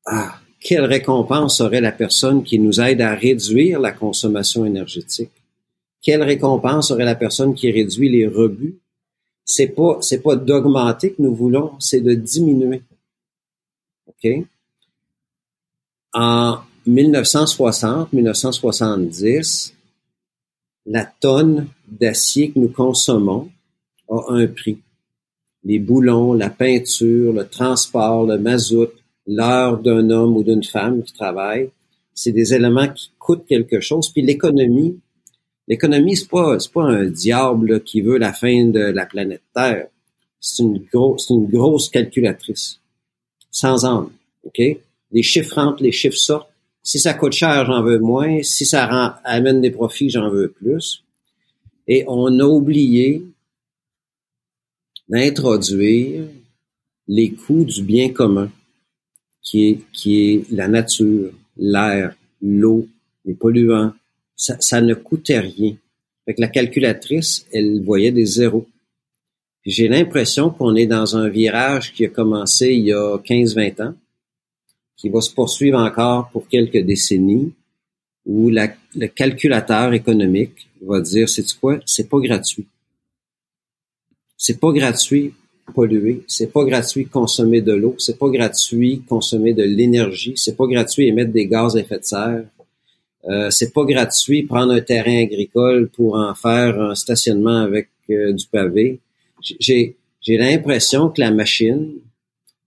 ah, quelle récompense aurait la personne qui nous aide à réduire la consommation énergétique? Quelle récompense aurait la personne qui réduit les rebuts? C'est pas c'est pas d'augmenter que nous voulons, c'est de diminuer. En 1960-1970, la tonne d'acier que nous consommons a un prix. Les boulons, la peinture, le transport, le mazout, l'heure d'un homme ou d'une femme qui travaille, c'est des éléments qui coûtent quelque chose. Puis l'économie L'économie, c'est pas, pas un diable qui veut la fin de la planète Terre. C'est une grosse calculatrice. Sans âme. OK? Les chiffres rentrent, les chiffres sortent. Si ça coûte cher, j'en veux moins. Si ça amène des profits, j'en veux plus. Et on a oublié d'introduire les coûts du bien commun, qui est, qui est la nature, l'air, l'eau, les polluants, ça, ne coûtait rien. Fait que la calculatrice, elle voyait des zéros. J'ai l'impression qu'on est dans un virage qui a commencé il y a 15-20 ans, qui va se poursuivre encore pour quelques décennies, où la, le calculateur économique va dire, c'est quoi, c'est pas gratuit. C'est pas gratuit polluer, c'est pas gratuit consommer de l'eau, c'est pas gratuit consommer de l'énergie, c'est pas gratuit émettre des gaz à effet de serre, Euh, c'est pas gratuit prendre un terrain agricole pour en faire un stationnement avec euh, du pavé. J'ai j'ai l'impression que la machine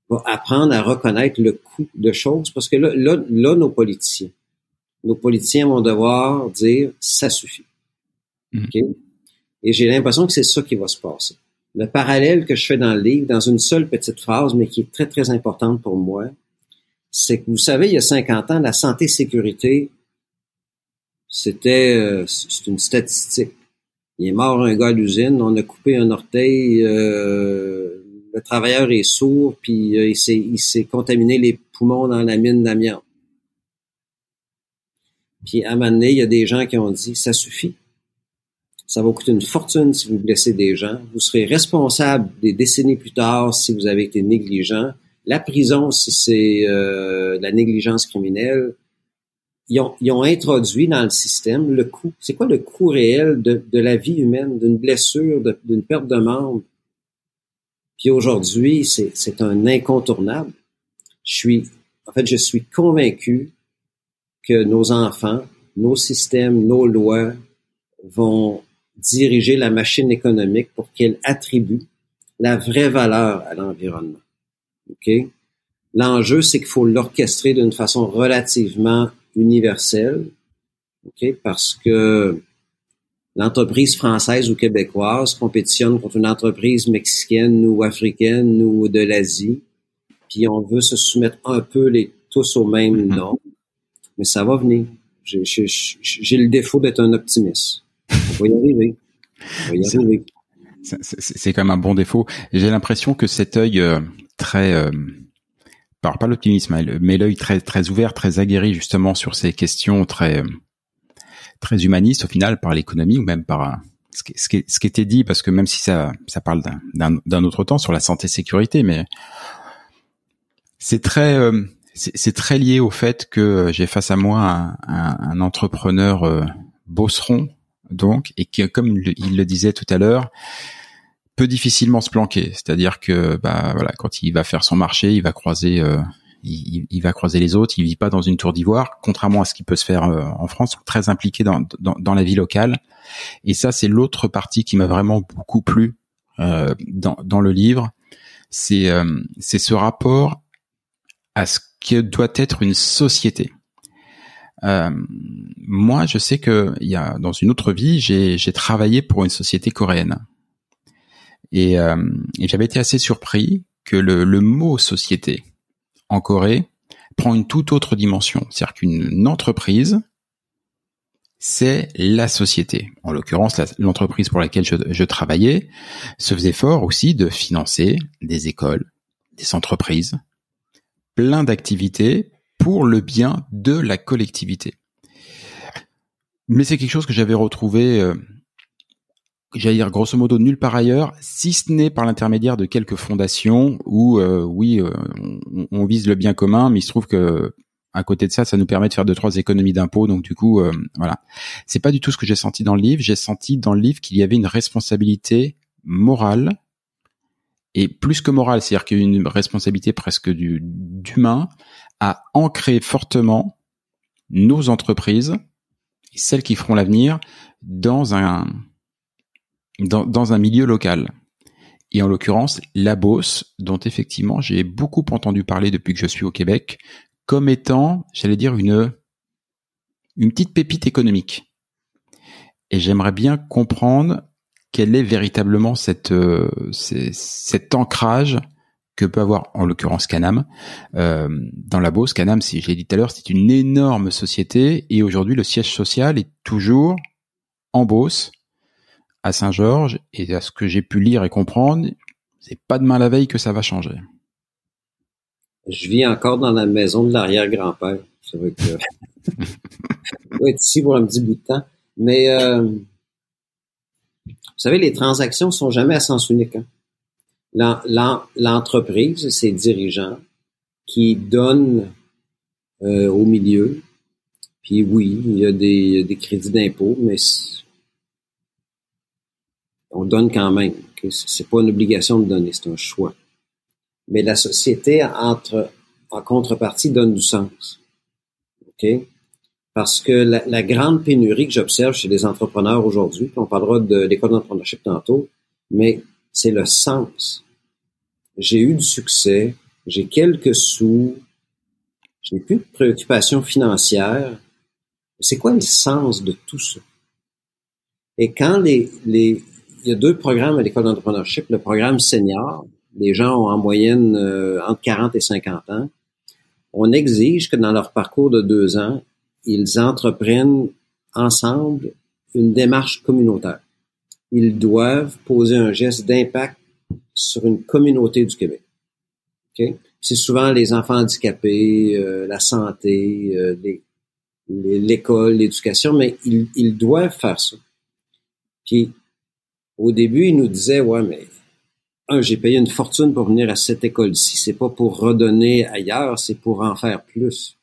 va apprendre à reconnaître le coût de choses parce que là, là, là nos politiciens, nos politiciens vont devoir dire ça suffit. Mm. Et j'ai l'impression que c'est ça qui va se passer. Le parallèle que je fais dans le livre, dans une seule petite phrase, mais qui est très, très importante pour moi, c'est que vous savez, il y a 50 ans, la santé-sécurité, c'était euh, c'est une statistique. Il est mort un gars à l'usine, on a coupé un orteil, euh, le travailleur est sourd, puis euh, il s'est contaminé les poumons dans la mine d'amiante. Puis à un moment donné, il y a des gens qui ont dit ça suffit. Ça va coûter une fortune si vous blessez des gens. Vous serez responsable des décennies plus tard si vous avez été négligent. La prison si c'est euh, la négligence criminelle ils ont, introduit dans le système le coût. C'est quoi le coût réel de, la vie humaine, d'une blessure, d'une perte de membre? Puis aujourd'hui, c'est un incontournable. Je suis, en fait, je suis convaincu que nos enfants, nos systèmes, nos lois vont diriger la machine économique pour qu'elle attribue la vraie valeur à l'environnement. OK? L'enjeu, c'est qu'il faut l'orchestrer d'une façon relativement universelle, ok, parce que l'entreprise française ou québécoise compétitionne contre une entreprise mexicaine ou africaine ou de l'Asie, puis on veut se soumettre un peu les tous au même mm-hmm. nom, mais ça va venir. J'ai le défaut d'être un optimiste. On va y arriver. On va y arriver. C'est quand même un bon défaut. J'ai l'impression que cet œil euh, très euh, alors pas l'optimisme, mais l'œil très ouvert, très aguerri justement sur ces questions très humanistes au final par l'économie ou même par ce qui, ce qui, était dit parce que même si ça parle d'un autre temps sur la santé sécurité, mais c'est très euh, c'est très lié au fait que j'ai face à moi un, un, entrepreneur euh, bosseron donc et qui comme il le disait tout à l'heure peut difficilement se planquer. C'est-à-dire que bah voilà, quand il va faire son marché, il va croiser euh, il, va croiser les autres. Il vit pas dans une tour d'ivoire, contrairement à ce qui peut se faire euh, en France, très impliqué dans, la vie locale. Et ça, c'est l'autre partie qui m'a vraiment beaucoup plu euh, dans, le livre. C'est ce rapport à ce que doit être une société. moi, je sais que dans une autre vie, j'ai travaillé pour une société coréenne et, euh, j'avais été assez surpris que le, le, mot société en Corée prend une toute autre dimension. C'est-à-dire qu'une entreprise, c'est la société. En l'occurrence, l'entreprise pour laquelle je, je, travaillais se faisait fort aussi de financer des écoles, des entreprises, plein d'activités pour le bien de la collectivité. Mais c'est quelque chose que j'avais retrouvé euh, j'allais dire grosso modo nulle part ailleurs, si ce n'est par l'intermédiaire de quelques fondations où euh, oui, euh, on, vise le bien commun, mais il se trouve que à côté de ça, ça nous permet de faire deux trois économies d'impôts. Donc du coup, euh, voilà, c'est pas du tout ce que j'ai senti dans le livre. J'ai senti dans le livre qu'il y avait une responsabilité morale et plus que morale, c'est-à-dire qu'il responsabilité presque du d'humain à ancrer fortement nos entreprises celles qui feront l'avenir dans un dans, dans un milieu local. Et en l'occurrence, la Beauce, dont effectivement j'ai beaucoup entendu parler depuis que je suis au Québec, comme étant, j'allais dire, une, une petite pépite économique. Et j'aimerais bien comprendre quel est véritablement cette, euh, cet ancrage que peut avoir, en l'occurrence Canam, euh, dans la Beauce. Canam, si je l'ai dit tout à l'heure, c'est une énorme société et aujourd'hui le siège social est toujours en Beauce à Saint-Georges et à ce que j'ai pu lire et comprendre, c'est pas demain la veille que ça va changer. Je vis encore dans la maison de l'arrière-grand-père. Ça va être, être ici pour un petit bout de temps. Mais euh, vous savez, les transactions sont jamais à sens unique. Hein? L'entreprise, ses dirigeants qui donnent euh, au milieu. Puis oui, il y a des, des crédits d'impôt, mais on donne quand même. C'est pas une obligation de donner, c'est un choix. Mais la société, entre, en contrepartie, donne du sens. OK? Parce que la, grande pénurie que j'observe chez les entrepreneurs aujourd'hui, on parlera de l'école d'entrepreneurship tantôt, mais c'est le sens. J'ai eu du succès, j'ai quelques sous, j'ai plus de préoccupations financières. C'est quoi le sens de tout ça? Et quand les, les, il y a deux programmes à l'école d'entrepreneurship, le programme senior, les gens ont en moyenne euh, entre 40 et 50 ans. On exige que dans leur parcours de deux ans, ils entreprennent ensemble une démarche communautaire. Ils doivent poser un geste d'impact sur une communauté du Québec. Okay? C'est souvent les enfants handicapés, euh, la santé, euh, l'école, l'éducation, mais ils, ils doivent faire ça. Puis, au début, ils nous disaient, ouais, mais un, j'ai payé une fortune pour venir à cette école-ci. C'est pas pour redonner ailleurs, c'est pour en faire plus.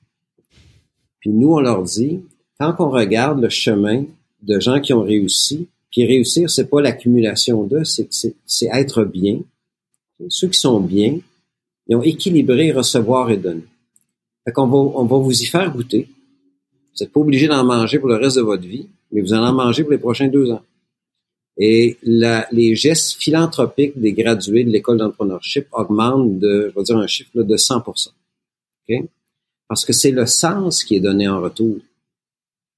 Puis nous, on leur dit, quand on regarde le chemin de gens qui ont réussi, puis réussir, c'est pas l'accumulation de, c'est être bien. Ceux qui sont bien, ils ont équilibré recevoir et donner. Fait qu'on va, on va vous y faire goûter. Vous n'êtes pas obligé d'en manger pour le reste de votre vie, mais vous allez en manger pour les prochains deux ans. Et la, les gestes philanthropiques des gradués de l'école d'entrepreneurship augmentent de, je vais dire un chiffre de 100 OK? Parce que c'est le sens qui est donné en retour.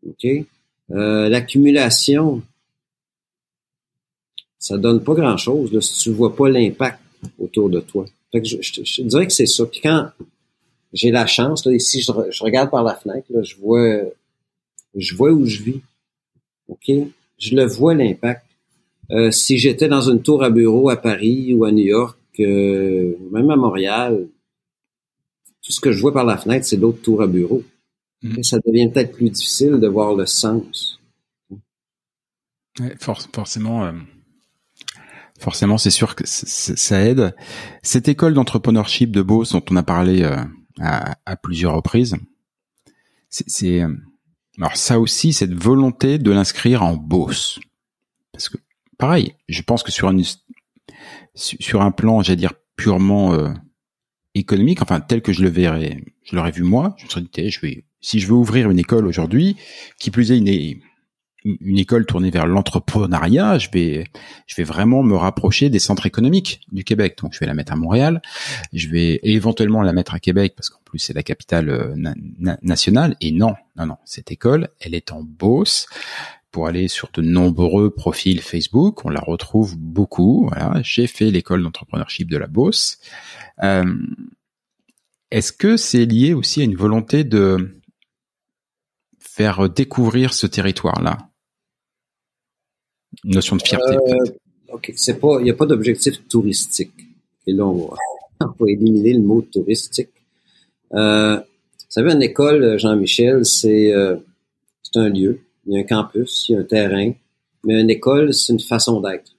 OK? Euh, L'accumulation, ça donne pas grand-chose si tu vois pas l'impact autour de toi. Fait que je, je, dirais que c'est ça. Puis quand j'ai la chance, là, ici, je, je, regarde par la fenêtre, là, je vois je vois où je vis. Je le vois l'impact. Euh, si j'étais dans une tour à bureau à Paris ou à New York, euh, même à Montréal, tout ce que je vois par la fenêtre, c'est d'autres tours à bureau. Mm. Ça devient peut-être plus difficile de voir le sens. Ouais, forcément, euh, forcément, c'est sûr que ça aide. Cette école d'entrepreneurship de Beauce dont on a parlé à, à, plusieurs reprises, c'est alors ça aussi cette volonté de l'inscrire en Beauce, parce que pareil, je pense que sur un sur un plan, j'allais dire purement euh, économique, enfin tel que je le verrais, je l'aurais vu moi, je me serais dit, si je veux ouvrir une école aujourd'hui, qui plus est une, une école tournée vers l'entrepreneuriat, je vais, je vais vraiment me rapprocher des centres économiques du Québec. Donc, je vais la mettre à Montréal, je vais éventuellement la mettre à Québec parce qu'en plus c'est la capitale euh, nationale. Et non, non, non, cette école, elle est en Beauce pour aller sur de nombreux profils Facebook. On la retrouve beaucoup. Voilà, j'ai fait l'école d'entrepreneurship de la Beauce. Euh, Est-ce que c'est lié aussi à une volonté de faire découvrir ce territoire-là? Une notion de fierté. Euh, ok, c'est pas, il n'y a pas d'objectif touristique. Et là, on va, éliminer le mot touristique. Euh, vous savez, une école, Jean-Michel, c'est euh, c'est un lieu il y a un campus, il y a un terrain, mais une école, c'est une façon d'être.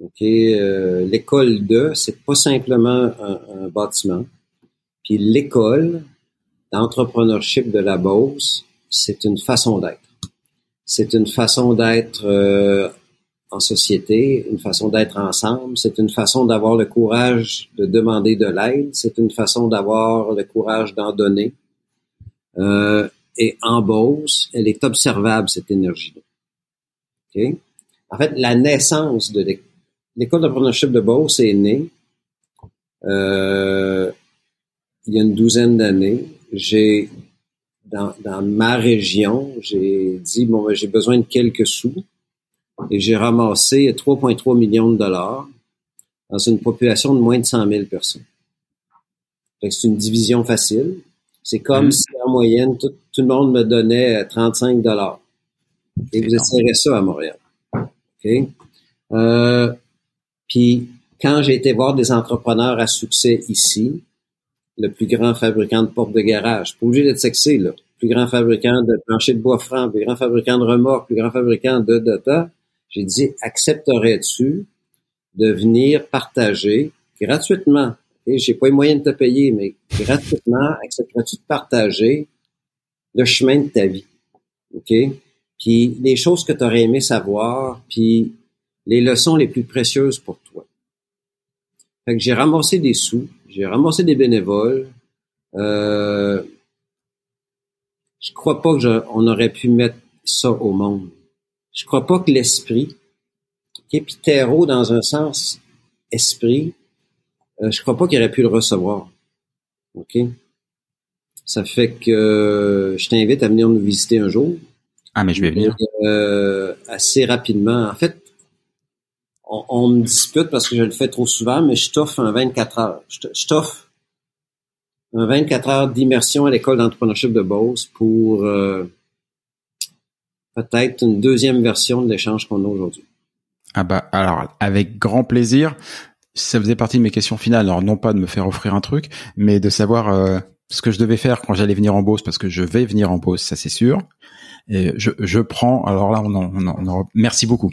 Ok, euh, l'école de, c'est pas simplement un, bâtiment. Puis l'école d'entrepreneurship de la Beauce, c'est une façon d'être. C'est une façon d'être euh, en société, une façon d'être ensemble. C'est une façon d'avoir le courage de demander de l'aide. C'est une façon d'avoir le courage d'en donner. Euh, et en Beauce, elle est observable, cette énergie-là. Okay? En fait, la naissance de l'école d'entrepreneurship de Beauce est née euh, il y a une douzaine d'années. J'ai dans, dans, ma région, j'ai dit bon, ben, j'ai besoin de quelques sous et j'ai ramassé 3,3 millions de dollars dans une population de moins de 100 000 personnes. C'est une division facile. C'est comme mm. si en moyenne, tout, le monde me donnait 35 euh, dollars. Et vous essayerez ça à Montréal. OK? Euh, puis, quand j'ai été voir des entrepreneurs à succès ici, le plus grand fabricant de portes de garage, pas obligé d'être sexy, là, plus grand fabricant de planchers de bois franc, plus grand fabricant de remorques, plus grand fabricant de data, j'ai dit, accepterais-tu de venir partager gratuitement? J'ai pas les moyens de te payer, mais gratuitement, accepterais-tu de partager le chemin de ta vie? OK? Puis les choses que tu aurais aimé savoir, puis les leçons les plus précieuses pour toi. Fait que j'ai ramassé des sous, j'ai ramassé des bénévoles, euh, je crois pas que on aurait pu mettre ça au monde. Je crois pas que l'esprit, terreau dans un sens esprit, euh, je crois pas qu'il aurait pu le recevoir. OK? Ça fait que euh, je t'invite à venir nous visiter un jour. Ah, mais je vais venir. Euh, assez rapidement. En fait, on, me dispute parce que je le fais trop souvent, mais je t'offre un 24 heures. Je t'offre un 24 heures d'immersion à l'école d'entrepreneurship de Beauce pour euh, peut-être une deuxième version de l'échange qu'on a aujourd'hui. Ah bah alors avec grand plaisir. Ça faisait partie de mes questions finales. Alors non pas de me faire offrir un truc, mais de savoir euh, ce que je devais faire quand j'allais venir en Beauce, parce que je vais venir en Beauce, ça c'est sûr. Et je, je prends. Alors là, on, on, on, merci beaucoup.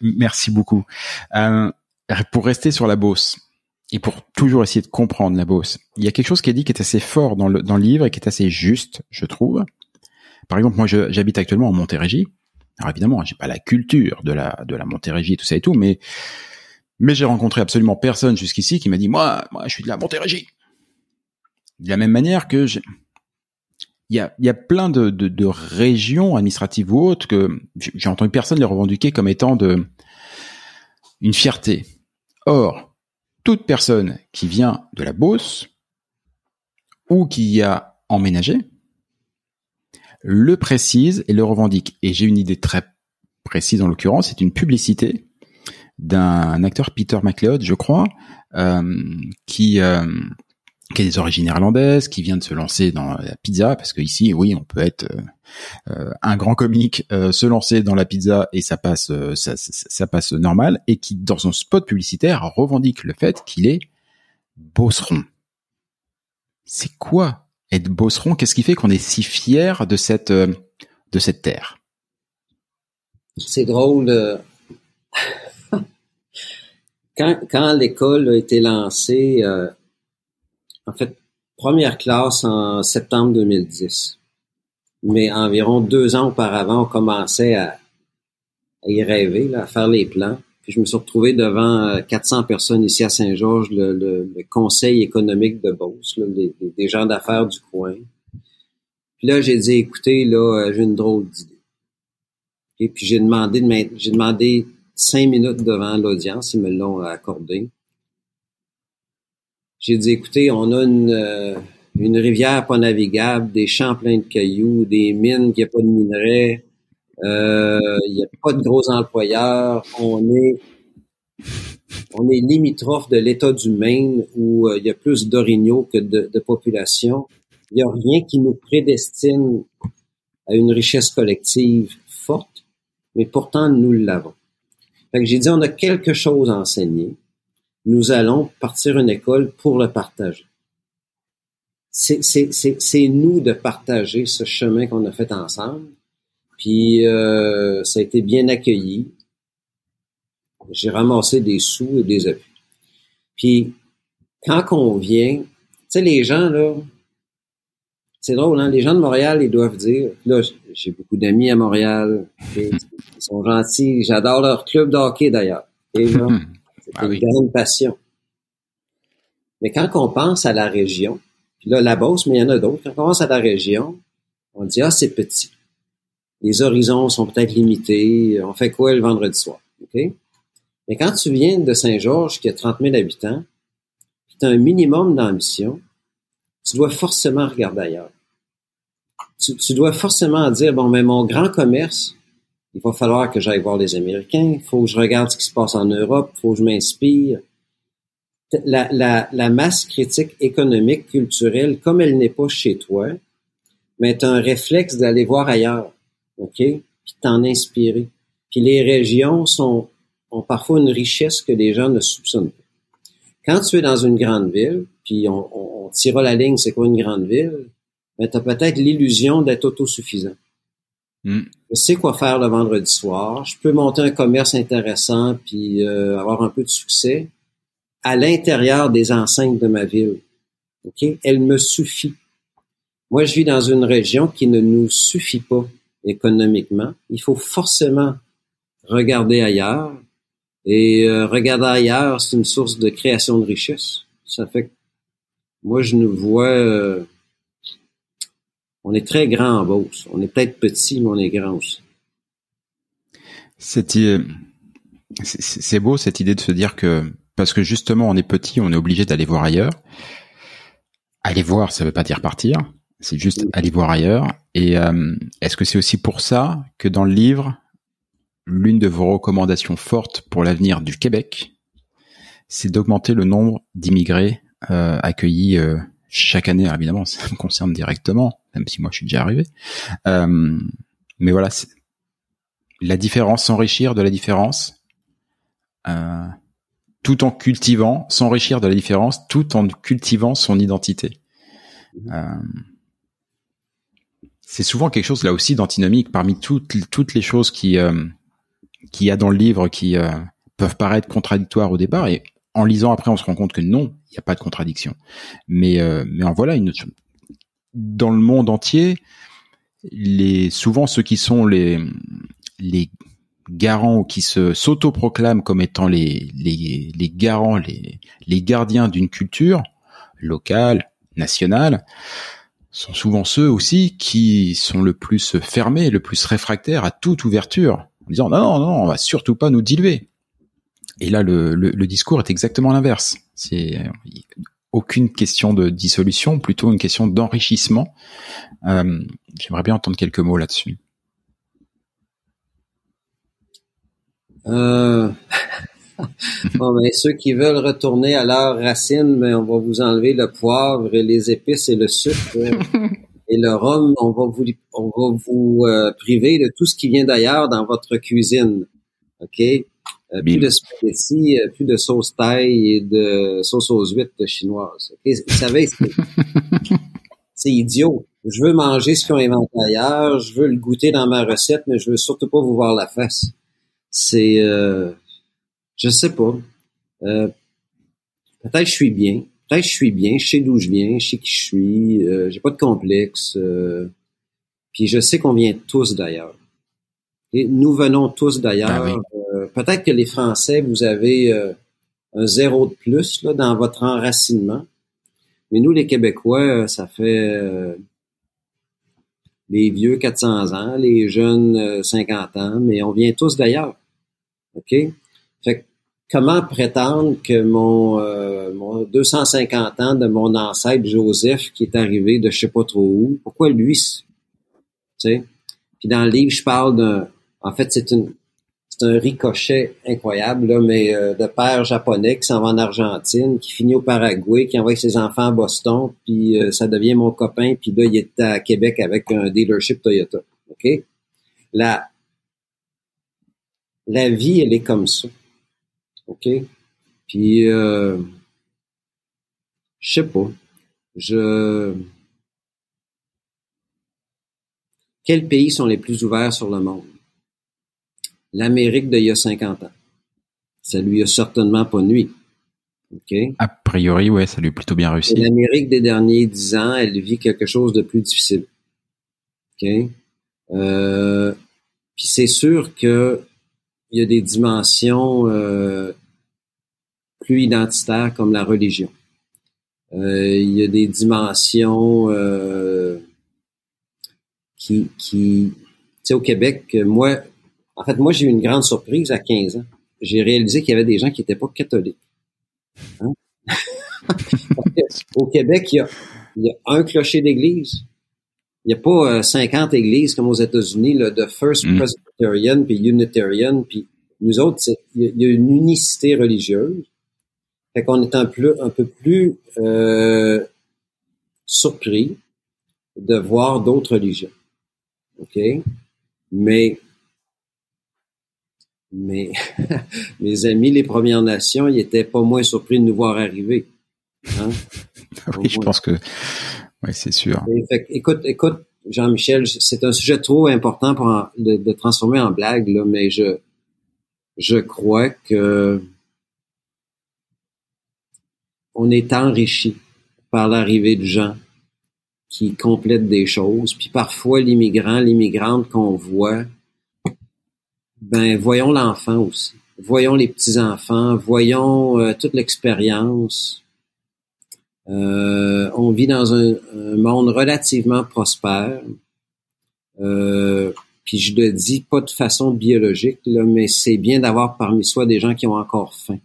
Merci beaucoup. Euh, pour rester sur la Beauce et pour toujours essayer de comprendre la Beauce, il y a quelque chose qui est dit qui est assez fort dans le, dans le livre et qui est assez juste, je trouve. Par exemple, moi, j'habite actuellement en Montérégie. Alors évidemment, j'ai pas la culture de la de la Montérégie, tout ça et tout, mais mais j'ai rencontré absolument personne jusqu'ici qui m'a dit moi, moi, je suis de la Montérégie. De la même manière que il y a, y a plein de, de, de, régions administratives ou autres que j'ai entendu personne les revendiquer comme étant de une fierté. Or, toute personne qui vient de la Beauce ou qui y a emménagé le précise et le revendique. Et j'ai une idée très précise en l'occurrence, c'est une publicité d'un acteur Peter MacLeod, je crois, euh, qui euh, qui a des origines irlandaises, qui vient de se lancer dans la pizza, parce que ici, oui, on peut être euh, un grand comique, se lancer dans la pizza et ça passe, ça, ça, passe normal, et qui, dans son spot publicitaire, revendique le fait qu'il est bosseron. C'est quoi être bosseron? Qu'est-ce qui fait qu'on est si fier de cette de cette terre? C'est drôle quand, quand l'école a été lancée, euh, en fait, première classe en septembre 2010. Mais environ deux ans auparavant, on commençait à, y rêver, à faire les plans. Puis je me suis retrouvé devant 400 euh, personnes ici à Saint-Georges, le, conseil économique de Beauce, des gens d'affaires du coin. Puis là, j'ai dit, écoutez, là, euh, j'ai une drôle d'idée. Et puis j'ai demandé, de j'ai demandé cinq minutes devant l'audience, ils me l'ont accordé. J'ai dit, écoutez, on a une, euh, une rivière pas navigable, des champs pleins de cailloux, des mines qui a pas de minerais, euh, il n'y a pas de gros employeurs, on est on est limitrophe de l'État du Maine où euh, il y a plus d'orignaux que de, de population. Il n'y a rien qui nous prédestine à une richesse collective forte, mais pourtant nous l'avons j'ai dit, on a quelque chose à enseigner. Nous allons partir une école pour le partager. C'est nous de partager ce chemin qu'on a fait ensemble. Puis euh, ça a été bien accueilli. J'ai ramassé des sous et des appuis. Puis quand on vient, tu sais, les gens, là, c'est drôle, hein? Les gens de Montréal, ils doivent dire, là, j'ai beaucoup d'amis à Montréal, ils sont gentils, j'adore leur club de hockey d'ailleurs. c'est ah une grande passion. Mais quand on pense à la région, puis là, la Beauce, mais il y en a d'autres, quand on pense à la région, on dit, ah, c'est petit. Les horizons sont peut-être limités. On fait quoi le vendredi soir? OK? Mais quand tu viens de Saint-Georges, qui a 30 000 habitants, tu as un minimum d'ambition, tu dois forcément regarder ailleurs tu, dois forcément dire, bon, mais mon grand commerce, il va falloir que j'aille voir les Américains, il faut que je regarde ce qui se passe en Europe, il faut que je m'inspire. La, masse critique économique, culturelle, comme elle n'est pas chez toi, mais as un réflexe d'aller voir ailleurs, OK? Puis t'en inspirer. Puis les régions ont parfois une richesse que les gens ne soupçonnent pas. Quand tu es dans une grande ville, puis on, on, tirera la ligne, c'est quoi une grande ville? ben, tu as peut-être l'illusion d'être autosuffisant. Mm. Je sais quoi faire le vendredi soir. Je peux monter un commerce intéressant puis euh, avoir un peu de succès à l'intérieur des enceintes de ma ville. Ok, Elle me suffit. Moi, je vis dans une région qui ne nous suffit pas économiquement. Il faut forcément regarder ailleurs. Et euh, regarder ailleurs, c'est une source de création de richesse. Ça fait que moi, je nous vois... Euh, On est très grand en Beauce. On est peut-être petit, mais on est grand aussi. C'est beau cette idée de se dire que parce que justement on est petit, on est obligé d'aller voir ailleurs. Aller voir, ça veut pas dire partir. C'est juste aller voir ailleurs. Et euh, est-ce que c'est aussi pour ça que dans le livre, l'une de vos recommandations fortes pour l'avenir du Québec, c'est d'augmenter le nombre d'immigrés euh, accueillis euh, chaque année. évidemment, ça me concerne directement, même si moi je suis déjà arrivé. Euh, mais voilà, la différence, s'enrichir de la différence, euh, tout en cultivant, s'enrichir de la différence, tout en cultivant son identité. Euh, c'est souvent quelque chose là aussi d'antinomique parmi toutes toutes les choses qui euh, qu'il y a dans le livre qui euh, peuvent paraître contradictoires au départ et en lisant après on se rend compte que non n'y a pas de contradiction mais euh, mais en voilà une dans le monde entier les souvent ceux qui sont les les garants ou qui se s'autoproclament comme étant les les les garants les les gardiens d'une culture locale nationale sont souvent ceux aussi qui sont le plus fermés, le plus réfractaires à toute ouverture, en disant non, non, non, on va surtout pas nous diluer. Et là, le, le, discours est exactement l'inverse. C'est aucune question de dissolution, plutôt une question d'enrichissement. Euh, J'aimerais bien entendre quelques mots là-dessus. Euh... bon, ben, ceux qui veulent retourner à leurs racines, ben, on va vous enlever le poivre et les épices et le sucre. et le rhum, on va vous, on va vous euh, priver de tout ce qui vient d'ailleurs dans votre cuisine. OK? Euh, plus de spaghettis, euh, plus de sauce taille et de sauce aux huîtres chinoises. OK? Vous savez, c'est idiot. Je veux manger ce qu'on inventé ailleurs, je veux le goûter dans ma recette, mais je veux surtout pas vous voir la face. C'est... Je sais pas. Euh, peut-être je suis bien. Peut-être je suis bien. Je sais d'où je viens. Je sais qui je suis. Euh, j'ai pas de complexe. Euh, puis je sais qu'on vient tous d'ailleurs. Et nous venons tous d'ailleurs. Ben peut-être que les Français, vous avez un zéro de plus dans votre enracinement. Mais nous, les Québécois, ça fait les vieux 400 ans, les jeunes 50 ans, mais on vient tous d'ailleurs. OK? Fait comment prétendre que mon, euh, mon 250 ans de mon ancêtre Joseph qui est arrivé de je sais pas trop où, pourquoi lui, tu sais? Puis dans le livre, je parle d'un, en fait, c'est une, c'est un ricochet incroyable, là, mais euh, de père japonais qui s'en va en Argentine, qui finit au Paraguay, qui envoie ses enfants à Boston, puis euh, ça devient mon copain, puis là, il est à Québec avec un dealership Toyota. OK? La, vie, elle est comme ça. OK? Puis, euh, je sais pas. Je... Quels pays sont les plus ouverts sur le monde? L'Amérique d'il y a 50 ans. Ça lui a certainement pas nuit. OK? A priori, ouais, ça lui a plutôt bien réussi. L'Amérique des derniers 10 ans, elle vit quelque chose de plus difficile. OK? Euh, puis c'est sûr que il y a des dimensions euh, plus identitaires comme la religion. Euh, il y a des dimensions euh, qui, qui tu sais, au Québec, moi, en fait, moi, j'ai eu une grande surprise à 15 ans. J'ai réalisé qu'il y avait des gens qui n'étaient pas catholiques. Hein? au Québec, il y, a, il y a un clocher d'église. Il n'y a pas 50 euh, églises comme aux États-Unis, de First mm. Presbyterian, puis Unitarian, puis nous autres, il y a une unicité religieuse. Fait qu'on est un peu, un peu plus euh, surpris de voir d'autres religions. OK? Mais mais mes amis, les Premières Nations, ils étaient pas moins surpris de nous voir arriver. Hein? oui, je pense que oui, c'est sûr. écoute, écoute, Jean-Michel, c'est un sujet trop important pour de, transformer en blague, là, mais je je crois que on est enrichi par l'arrivée de gens qui complètent des choses. Puis parfois, l'immigrant, l'immigrante qu'on voit, ben voyons l'enfant aussi. Voyons les petits-enfants, voyons euh, toute l'expérience. Euh, on vit dans un, monde relativement prospère. Euh, puis je le dis pas de façon biologique, là, mais c'est bien d'avoir parmi soi des gens qui ont encore faim.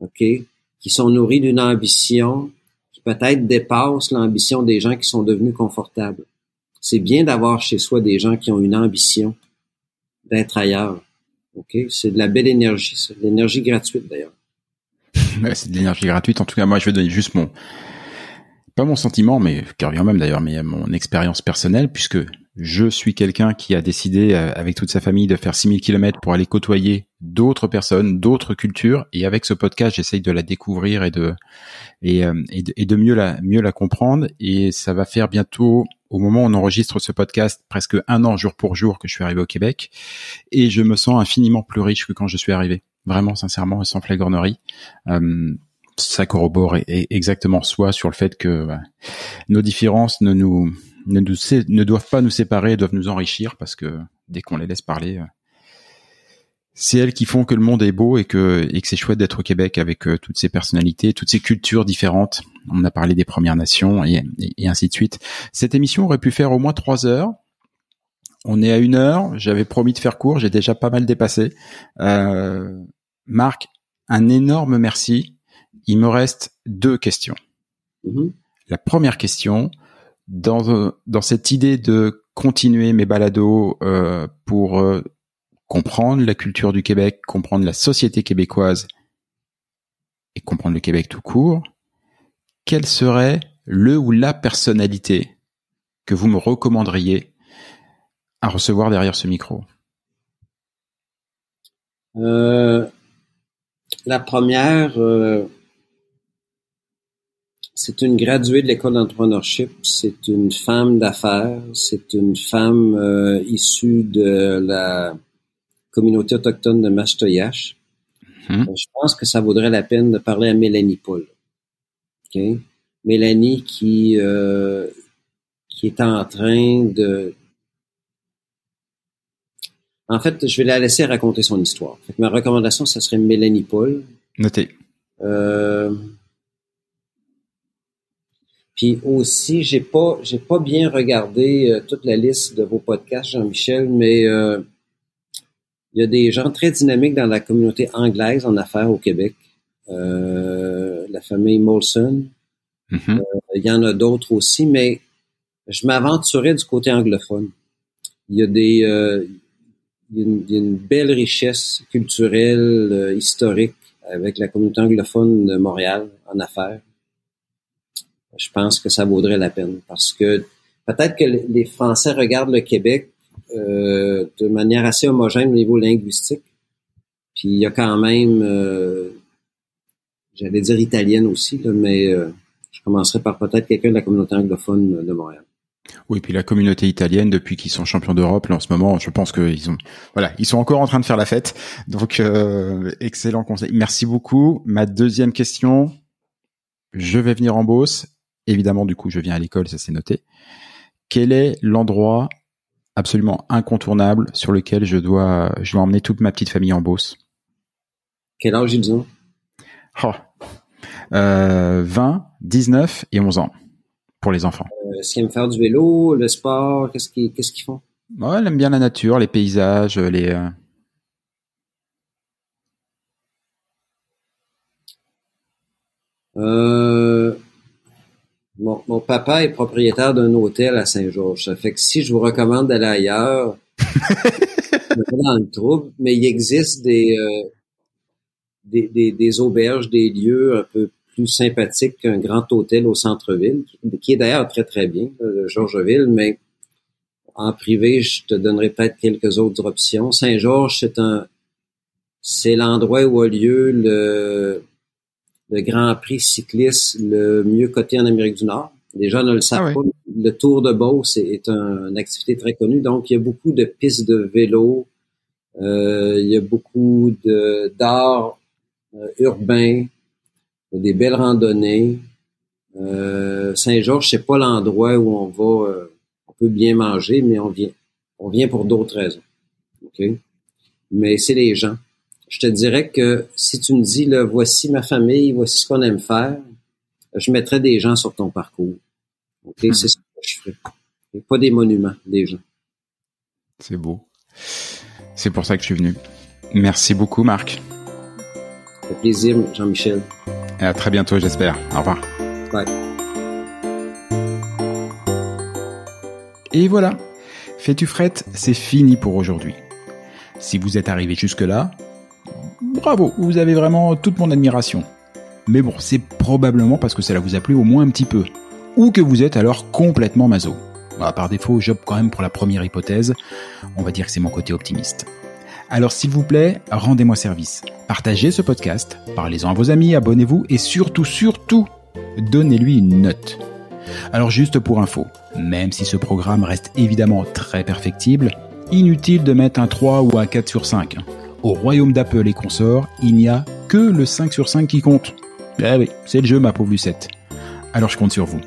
OK? Qui sont nourris d'une ambition qui peut-être dépasse l'ambition des gens qui sont devenus confortables. C'est bien d'avoir chez soi des gens qui ont une ambition d'être ailleurs. C'est de la belle énergie, c'est de l'énergie gratuite d'ailleurs. c'est de l'énergie gratuite. En tout cas, moi, je vais donner juste mon, pas mon sentiment, mais qui revient même d'ailleurs, mais mon expérience personnelle, puisque je suis quelqu'un qui a décidé euh, avec toute sa famille de faire 6000 km pour aller côtoyer d'autres personnes, d'autres cultures, et avec ce podcast, j'essaye de la découvrir et de et, euh, et, de, et de mieux la mieux la comprendre. Et ça va faire bientôt, au moment où on enregistre ce podcast, presque un an jour pour jour que je suis arrivé au Québec, et je me sens infiniment plus riche que quand je suis arrivé vraiment sincèrement sans flagornerie. Euh, ça corrobore exactement soi sur le fait que bah, nos différences ne nous ne, nous, ne doivent pas nous séparer, doivent nous enrichir parce que dès qu'on les laisse parler, euh, c'est elles qui font que le monde est beau et que et que c'est chouette d'être au Québec avec euh, toutes ces personnalités, toutes ces cultures différentes. On a parlé des Premières Nations et, et, ainsi de suite. Cette émission aurait pu faire au moins trois heures. On est à une heure. J'avais promis de faire court. J'ai déjà pas mal dépassé. Euh, Marc, un énorme merci. Il me reste deux questions. Mm-hmm. La première question, dans, dans cette idée de continuer mes balados euh, pour euh, comprendre la culture du Québec, comprendre la société québécoise et comprendre le Québec tout court, quel serait le ou la personnalité que vous me recommanderiez à recevoir derrière ce micro? Euh, La première, euh, c'est une graduée de l'école d'entrepreneurship. C'est une femme d'affaires. C'est une femme euh, issue de la communauté autochtone de Mastoyash. Hmm. Je pense que ça vaudrait la peine de parler à Mélanie Paul. Mélanie qui qui est en train de en fait, je vais la laisser raconter son histoire. ma recommandation, ça serait Mélanie Paul. Noté. Euh, puis aussi, j'ai pas, j'ai pas bien regardé euh, toute la liste de vos podcasts, Jean-Michel, mais euh, il y a des gens très dynamiques dans la communauté anglaise en affaires au Québec. la famille Molson. Mm-hmm. Il y en a d'autres aussi, mais je m'aventurais du côté anglophone. Il y a des, il y, a une, belle richesse culturelle, euh, historique avec la communauté anglophone de Montréal en affaires. Je pense que ça vaudrait la peine parce que peut-être que les Français regardent le Québec euh, de manière assez homogène au niveau linguistique. Puis il y a quand même, euh, j'allais dire italienne aussi, mais je commencerai par peut-être quelqu'un de la communauté anglophone de Montréal. Oui, puis la communauté italienne, depuis qu'ils sont champions d'Europe, là en ce moment, je pense qu'ils ont, voilà, ils sont encore en train de faire la fête. Donc, euh, excellent conseil. Merci beaucoup. Ma deuxième question, je vais venir en Beauce. Évidemment, du coup, je viens à l'école, ça s'est noté. Quel est l'endroit absolument incontournable sur lequel je dois, je dois emmener toute ma petite famille en Beauce? Quel âge ils ont oh. euh, 20, 19 et 11 ans pour les enfants. Est-ce qu'ils aiment faire du vélo, le sport? Qu'est-ce qu'ils font? Ouais, elle aime bien la nature, les paysages, les. Euh, euh mon, mon, papa est propriétaire d'un hôtel à Saint-Georges. Ça fait que si je vous recommande d'aller ailleurs, dans le trouble, mais il existe des, euh, des, des, des, auberges, des lieux un peu plus sympathique qu'un grand hôtel au centre-ville, qui est d'ailleurs très très bien, le Georgeville, mais en privé, je te donnerai peut-être quelques autres options. Saint-Georges, c'est un, c'est l'endroit où a lieu le, le Grand Prix cycliste le mieux coté en Amérique du Nord. Les gens ne le savent ah pas. Le Tour de Beauce est, une activité très connue. Donc, il y a beaucoup de pistes de vélo. Euh, il y a beaucoup de d'art euh, urbain des belles randonnées. Euh, Saint-Georges, c'est pas l'endroit où on va, on peut bien manger, mais on vient, on vient pour d'autres raisons. Ok, mais c'est les gens. Je te dirais que si tu me dis, là, voici ma famille, voici ce qu'on aime faire, je mettrais des gens sur ton parcours. OK? Mhm. C'est ça que je ferais. Et pas des monuments, des gens. C'est beau. C'est pour ça que je suis venu. Merci beaucoup, Marc. Fait plaisir, Jean-Michel. Et à très bientôt, j'espère. Au revoir. Bye. Et voilà. Fais-tu frette, c'est fini pour aujourd'hui. Si vous êtes arrivé jusque-là, bravo, vous avez vraiment toute mon admiration. Mais bon, c'est probablement parce que cela vous a plu au moins un petit peu. Ou que vous êtes alors complètement maso. Bah, par défaut, j'opte quand même pour la première hypothèse. On va dire que c'est mon côté optimiste. Alors s'il vous plaît, rendez-moi service. Partagez ce podcast, parlez-en à vos amis, abonnez-vous et surtout, surtout, donnez-lui une note. Alors juste pour info, même si ce programme reste évidemment très perfectible, inutile de mettre un 3 ou un 4 sur 5. Au royaume d'Apple et consorts, il n'y a que le 5 sur 5 qui compte. Eh oui, c'est le jeu ma pauvre Lucette. Alors je compte sur vous.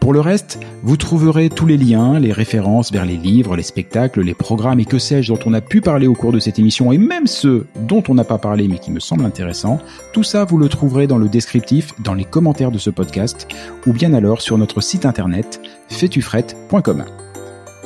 Pour le reste, vous trouverez tous les liens, les références vers les livres, les spectacles, les programmes et que sais-je dont on a pu parler au cours de cette émission et même ceux dont on n'a pas parlé mais qui me semblent intéressants. Tout ça, vous le trouverez dans le descriptif, dans les commentaires de ce podcast ou bien alors sur notre site internet fetufrette.com.